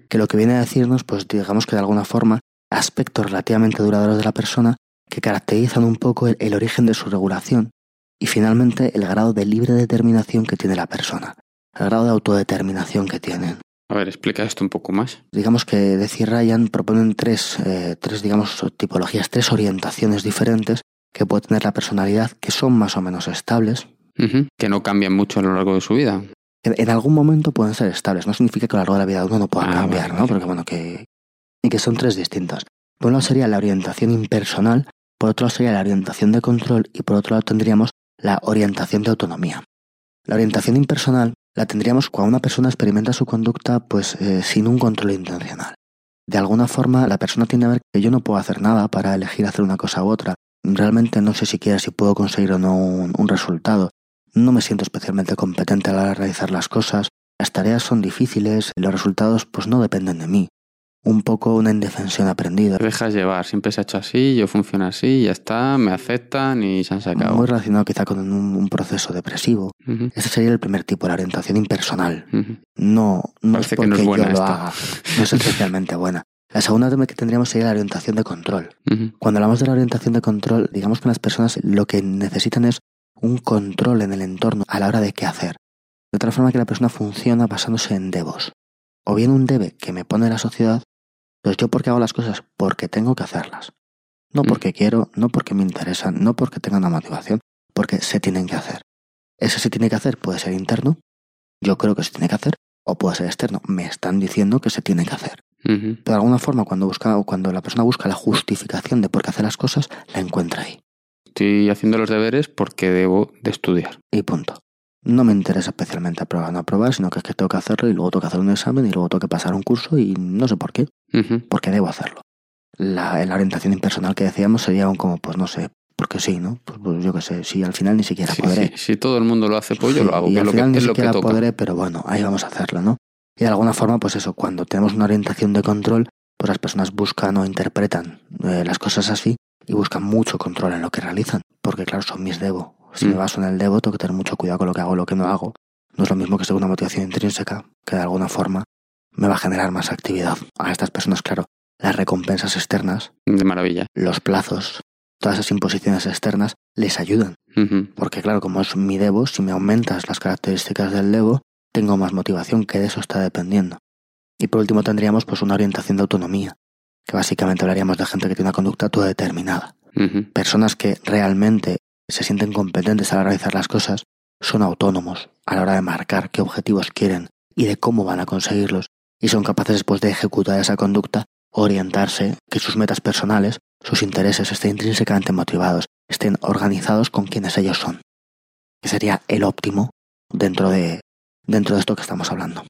A: que lo que viene a decirnos, pues digamos que de alguna forma, aspectos relativamente duraderos de la persona que caracterizan un poco el, el origen de su regulación y finalmente el grado de libre determinación que tiene la persona, el grado de autodeterminación que tienen.
B: A ver, explica esto un poco más.
A: Digamos que Deci y Ryan proponen tres, eh, tres, digamos, tipologías, tres orientaciones diferentes que puede tener la personalidad que son más o menos estables.
B: Que no cambian mucho a lo largo de su vida.
A: En, en algún momento pueden ser estables, no significa que a lo largo de la vida uno no pueda
B: Ah,
A: cambiar,
B: vale,
A: ¿no?
B: vale.
A: Porque bueno, que. Y que son tres distintas. Por un lado sería la orientación impersonal, por otro lado sería la orientación de control y por otro lado tendríamos la orientación de autonomía. La orientación impersonal la tendríamos cuando una persona experimenta su conducta pues eh, sin un control intencional. de alguna forma la persona tiende a ver que yo no puedo hacer nada para elegir hacer una cosa u otra. Realmente no sé siquiera si puedo conseguir o no un, un resultado. No me siento especialmente competente a la hora de realizar las cosas. Las tareas son difíciles y los resultados pues no dependen de mí. Un poco una indefensión aprendida.
B: Te dejas llevar, siempre se ha hecho así, yo funciono así, ya está, me aceptan y se han sacado.
A: Muy relacionado quizá con un, un proceso depresivo. Ese sería el primer tipo, la orientación impersonal. No, no es
B: Parece que
A: porque
B: no es buena
A: yo lo
B: esta.
A: haga. No es especialmente (laughs) buena. La segunda tema que tendríamos sería la orientación de control. Cuando hablamos de la orientación de control, digamos que las personas lo que necesitan es un control en el entorno a la hora de qué hacer. De otra forma que la persona funciona basándose en debos. O bien un debe que me pone la sociedad, pues yo porque hago las cosas porque tengo que hacerlas. No
B: Mm.
A: porque quiero, no porque me interesan, no porque tenga una motivación, porque se tienen que hacer. Ese se tiene que hacer puede ser interno, yo creo que se tiene que hacer, o puede ser externo. Me están diciendo que se tiene que hacer. Pero de alguna forma, cuando, busca, o cuando la persona busca la justificación de por qué hace las cosas, la encuentra ahí.
B: Estoy haciendo los deberes porque debo de estudiar.
A: Y punto. No me interesa especialmente aprobar o no aprobar, sino que es que tengo que hacerlo y luego tengo que hacer un examen y luego tengo que pasar un curso y no sé por qué, porque debo hacerlo. La, la orientación impersonal que decíamos sería un como, pues no sé, porque sí, ¿no? Pues, pues yo qué sé, si al final ni siquiera
B: Sí,
A: podré.
B: sí, Si todo el mundo lo hace, pues yo lo hago,
A: y
B: que
A: al
B: lo
A: final
B: que,
A: ni
B: lo que
A: siquiera
B: toca.
A: podré, pero bueno, ahí vamos a hacerlo, ¿no? Y de alguna forma, pues eso, cuando tenemos una orientación de control, pues las personas buscan o interpretan eh, las cosas así y buscan mucho control en lo que realizan, porque claro, son mis debo. Si
B: Mm.
A: me baso en el debo, tengo que tener mucho cuidado con lo que hago, lo que no hago. No es lo mismo que según una motivación intrínseca, que de alguna forma me va a generar más actividad. A estas personas, claro, las recompensas externas,
B: De maravilla.
A: los plazos, todas esas imposiciones externas les ayudan. Porque claro, como es mi debo, si me aumentas las características del debo, tengo más motivación, que de eso está dependiendo. Y por último tendríamos pues una orientación de autonomía, que básicamente hablaríamos de gente que tiene una conducta toda determinada. Personas que realmente se sienten competentes a la hora de realizar las cosas, son autónomos a la hora de marcar qué objetivos quieren y de cómo van a conseguirlos, y son capaces después de ejecutar esa conducta, orientarse, que sus metas personales, sus intereses estén intrínsecamente motivados, estén organizados con quienes ellos son. Que sería el óptimo dentro de, dentro de esto que estamos hablando.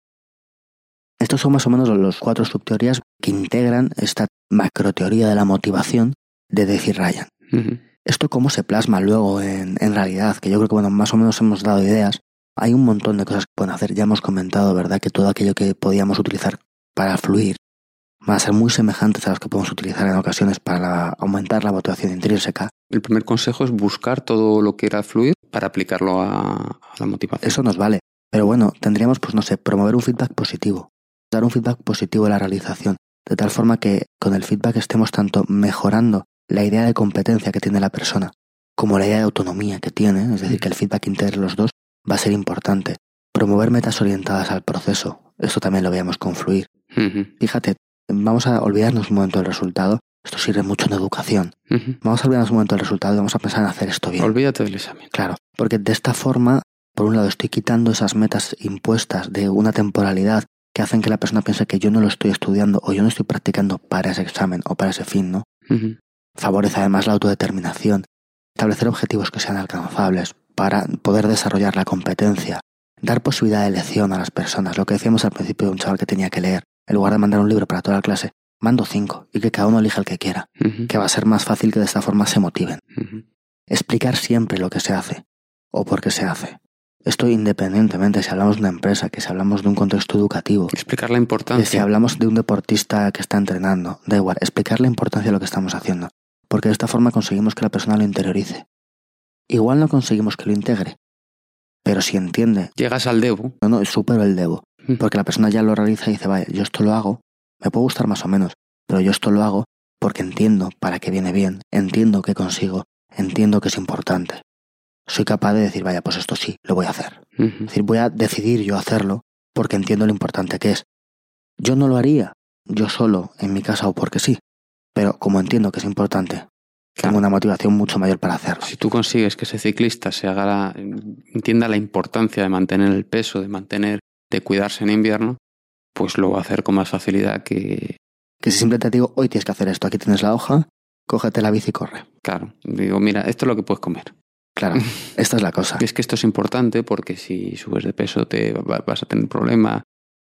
A: Estos son más o menos los cuatro subteorías que integran esta macroteoría de la motivación de decir Ryan. Esto cómo se plasma luego en, en realidad, que yo creo que bueno, más o menos hemos dado ideas. Hay un montón de cosas que pueden hacer. Ya hemos comentado, ¿verdad?, que todo aquello que podíamos utilizar para fluir van a ser muy semejantes a los que podemos utilizar en ocasiones para aumentar la motivación intrínseca.
B: El primer consejo es buscar todo lo que era fluir para aplicarlo a, a la motivación.
A: Eso nos vale. Pero bueno, tendríamos, pues no sé, promover un feedback positivo. Dar un feedback positivo de la realización. De tal forma que con el feedback estemos tanto mejorando la idea de competencia que tiene la persona como la idea de autonomía que tiene, es decir, que el feedback integre los dos, va a ser importante. Promover metas orientadas al proceso. Esto también lo veíamos con fluir.
B: Ujú,
A: Fíjate, vamos a olvidarnos un momento del resultado. Esto sirve mucho en educación. Vamos a olvidarnos un momento del resultado y vamos a pensar en hacer esto bien.
B: Olvídate del examen.
A: Claro, porque de esta forma, por un lado, estoy quitando esas metas impuestas de una temporalidad que hacen que la persona piense que yo no lo estoy estudiando o yo no estoy practicando para ese examen o para ese fin, ¿no? Favorece además la autodeterminación, establecer objetivos que sean alcanzables para poder desarrollar la competencia, dar posibilidad de elección a las personas, lo que decíamos al principio de un chaval que tenía que leer, en lugar de mandar un libro para toda la clase, mando cinco y que cada uno elija el que quiera, que va a ser más fácil que de esta forma se motiven. Explicar siempre lo que se hace o por qué se hace. Esto independientemente si hablamos de una empresa, que si hablamos de un contexto educativo,
B: Explicar la
A: que si
B: importancia.
A: hablamos de un deportista que está entrenando, da igual, explicar la importancia de lo que estamos haciendo, porque de esta forma conseguimos que la persona lo interiorice. Igual no conseguimos que lo integre, pero si entiende,
B: Llegas al debo.
A: no, no, supero el debo, porque la persona ya lo realiza y dice, vaya, yo esto lo hago, me puede gustar más o menos, pero yo esto lo hago porque entiendo para qué viene bien, entiendo que consigo, entiendo que es importante. Soy capaz de decir, vaya, pues esto sí, lo voy a hacer. Es decir, voy a decidir yo hacerlo porque entiendo lo importante que es. Yo no lo haría yo solo en mi casa o porque sí, pero como entiendo que es importante, tengo una motivación mucho mayor para hacerlo.
B: Si tú consigues que ese ciclista se haga la- entienda la importancia de mantener el peso, de mantener, de cuidarse en invierno, pues lo va a hacer con más facilidad que,
A: Que si siempre te digo, hoy tienes que hacer esto, aquí tienes la hoja, cógete la bici y corre.
B: claro, digo, mira, esto es lo que puedes comer.
A: Claro, (laughs) esta es la cosa.
B: Es que esto es importante porque si subes de peso te va- vas a tener problema,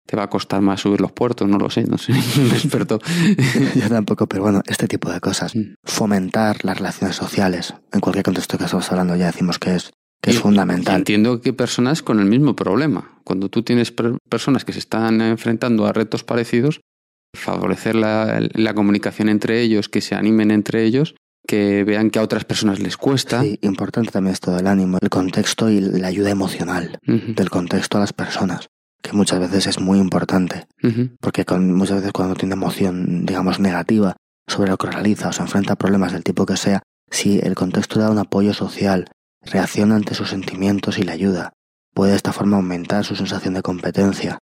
B: te va a costar más subir los puertos, no lo sé, no soy (laughs) un experto. (laughs)
A: Yo tampoco, pero bueno, este tipo de cosas.
B: Mm.
A: Fomentar las relaciones sociales, en cualquier contexto que estamos hablando, ya decimos que es, que es fundamental.
B: Entiendo que personas con el mismo problema. Cuando tú tienes per- personas que se están enfrentando a retos parecidos, favorecer la, la comunicación entre ellos, que se animen entre ellos, que vean que a otras personas les cuesta.
A: Sí, importante también esto del ánimo, el contexto y la ayuda emocional del contexto a las personas, que muchas veces es muy importante, porque con, muchas veces cuando tiene emoción, digamos, negativa sobre lo que realiza o se enfrenta a problemas del tipo que sea, si el contexto da un apoyo social, reacciona ante sus sentimientos y le ayuda, puede de esta forma aumentar su sensación de competencia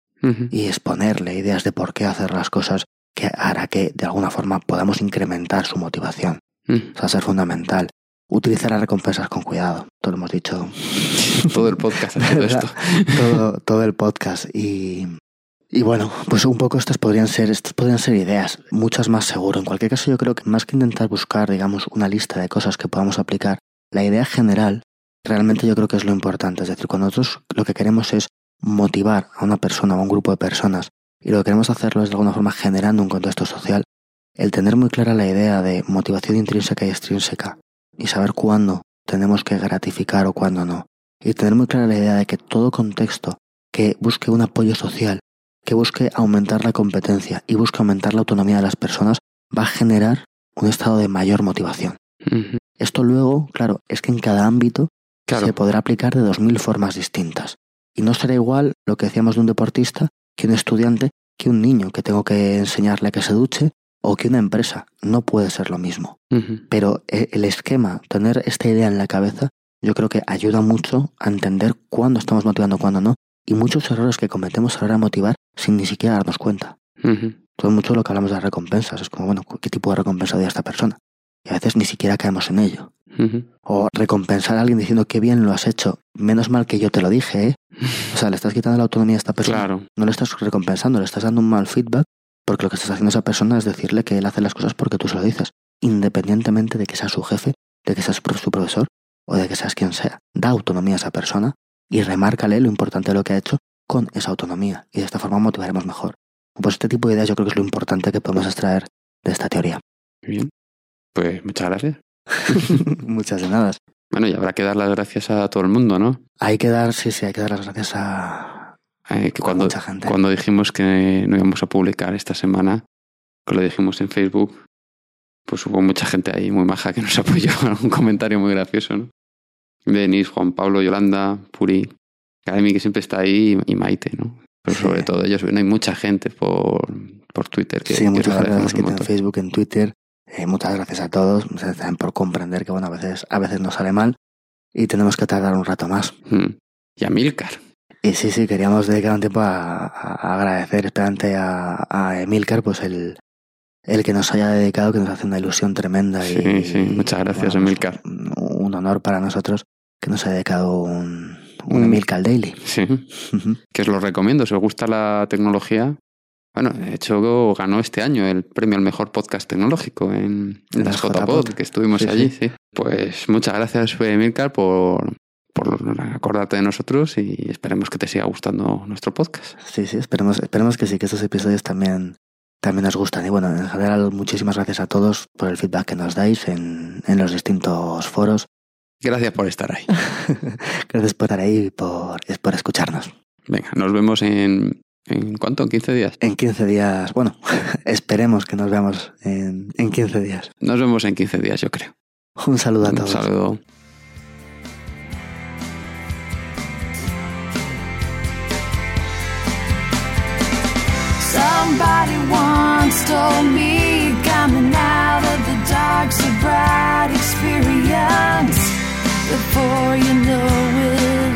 A: y exponerle ideas de por qué hacer las cosas que hará que de alguna forma podamos incrementar su motivación.
B: Ujú.
A: O sea, ser fundamental. Utilizar las recompensas con cuidado. Todo lo hemos dicho (laughs)
B: Todo el podcast esto.
A: todo, todo el podcast y, y bueno, pues un poco estas podrían ser, estas podrían ser ideas, muchas más seguro. En cualquier caso, yo creo que más que intentar buscar, digamos, una lista de cosas que podamos aplicar, la idea general realmente yo creo que es lo importante. Es decir, cuando nosotros lo que queremos es motivar a una persona o a un grupo de personas y lo que queremos hacerlo es de alguna forma generando un contexto social, el tener muy clara la idea de motivación intrínseca y extrínseca y saber cuándo tenemos que gratificar o cuándo no y tener muy clara la idea de que todo contexto que busque un apoyo social, que busque aumentar la competencia y busque aumentar la autonomía de las personas, va a generar un estado de mayor motivación. Esto luego, claro, es que en cada ámbito
B: Claro.
A: se podrá aplicar de dos mil formas distintas. Y no será igual lo que decíamos de un deportista que un estudiante, que un niño que tengo que enseñarle a que se duche o que una empresa. No puede ser lo mismo. Pero eh, el esquema, tener esta idea en la cabeza, yo creo que ayuda mucho a entender cuándo estamos motivando, cuándo no, y muchos errores que cometemos a la hora de motivar sin ni siquiera darnos cuenta. Todo mucho lo que hablamos de las recompensas, es como, bueno, ¿qué tipo de recompensa doy a esta persona? Y a veces ni siquiera caemos en ello. O recompensar a alguien diciendo qué bien lo has hecho, menos mal que yo te lo dije, ¿eh? (laughs) O sea, le estás quitando la autonomía a esta persona.
B: Claro.
A: No le estás recompensando, le estás dando un mal feedback, porque lo que estás haciendo a esa persona es decirle que él hace las cosas porque tú se lo dices, independientemente de que sea su jefe, de que seas su profesor o de que seas quien sea. Da autonomía a esa persona y remárcale lo importante de lo que ha hecho con esa autonomía y de esta forma motivaremos mejor. Pues este tipo de ideas yo creo que es lo importante que podemos extraer de esta teoría.
B: Bien. Pues muchas gracias. (laughs)
A: Muchas de nada.
B: Bueno, y habrá que dar las gracias a todo el mundo, ¿no?
A: Hay que dar, sí, sí, hay que dar las gracias a,
B: Eh, que cuando,
A: mucha gente.
B: cuando dijimos que no íbamos a publicar esta semana, que lo dijimos en Facebook, pues hubo mucha gente ahí muy maja que nos (laughs) apoyó. Un comentario muy gracioso, ¿no? Denis, Juan Pablo, Yolanda, Puri, Academy que siempre está ahí y Maite, ¿no? Pero
A: Sí.
B: sobre todo ellos, bueno, hay mucha gente por, por Twitter que,
A: sí,
B: que
A: muchas gracias que en. Facebook, en Twitter. Eh, muchas gracias a todos muchas también por comprender que bueno, a veces, a veces nos sale mal y tenemos que tardar un rato más.
B: Mm. Y a Milcar.
A: Y sí, sí, queríamos dedicar un tiempo a, a- agradecer especialmente a, a Emilcar, pues el, el que nos haya dedicado, que nos hace una ilusión tremenda.
B: Sí,
A: y,
B: sí, muchas gracias,
A: pues,
B: Emilcar.
A: Un, un honor para nosotros que nos haya dedicado un, un
B: Un-
A: Emilcar Daily.
B: Sí. Que os lo recomiendo, si os gusta la tecnología. Bueno, de hecho ganó este año el premio al mejor podcast tecnológico en, las JPod, que estuvimos
A: Sí,
B: allí,
A: sí.
B: sí. Pues muchas gracias, Milcar, por, por acordarte de nosotros y esperemos que te siga gustando nuestro podcast.
A: Sí, sí, esperemos, esperemos que sí, que estos episodios también, también nos gustan. Y bueno, en general, muchísimas gracias a todos por el feedback que nos dais en, en los distintos foros.
B: Gracias por estar ahí. (laughs)
A: Gracias por estar ahí y por, por escucharnos.
B: Venga, nos vemos en... ¿En cuánto? ¿En 15 días?
A: En 15 días, bueno, (laughs) esperemos que nos veamos en, en 15 días.
B: Nos vemos en 15 días, yo creo.
A: Un saludo a
B: Un
A: todos.
B: saludo.
C: Somebody once told me coming out of the dark's a bright experience. Before you know it,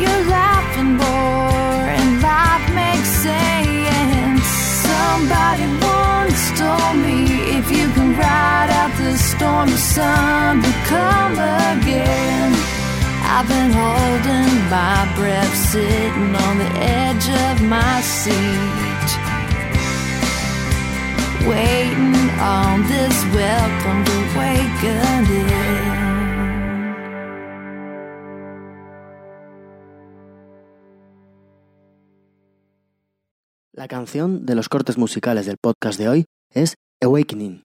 C: you're laughing more and life makes sense. Somebody once told me if you can ride out the storm, the sun will come again. I've been holding my breath, sitting on the edge of my seat
A: La canción de los cortes musicales del podcast de hoy es Awakening,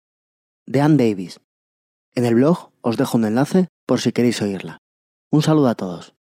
A: de Ann Davis. En el blog os dejo un enlace por si queréis oírla. Un saludo a todos.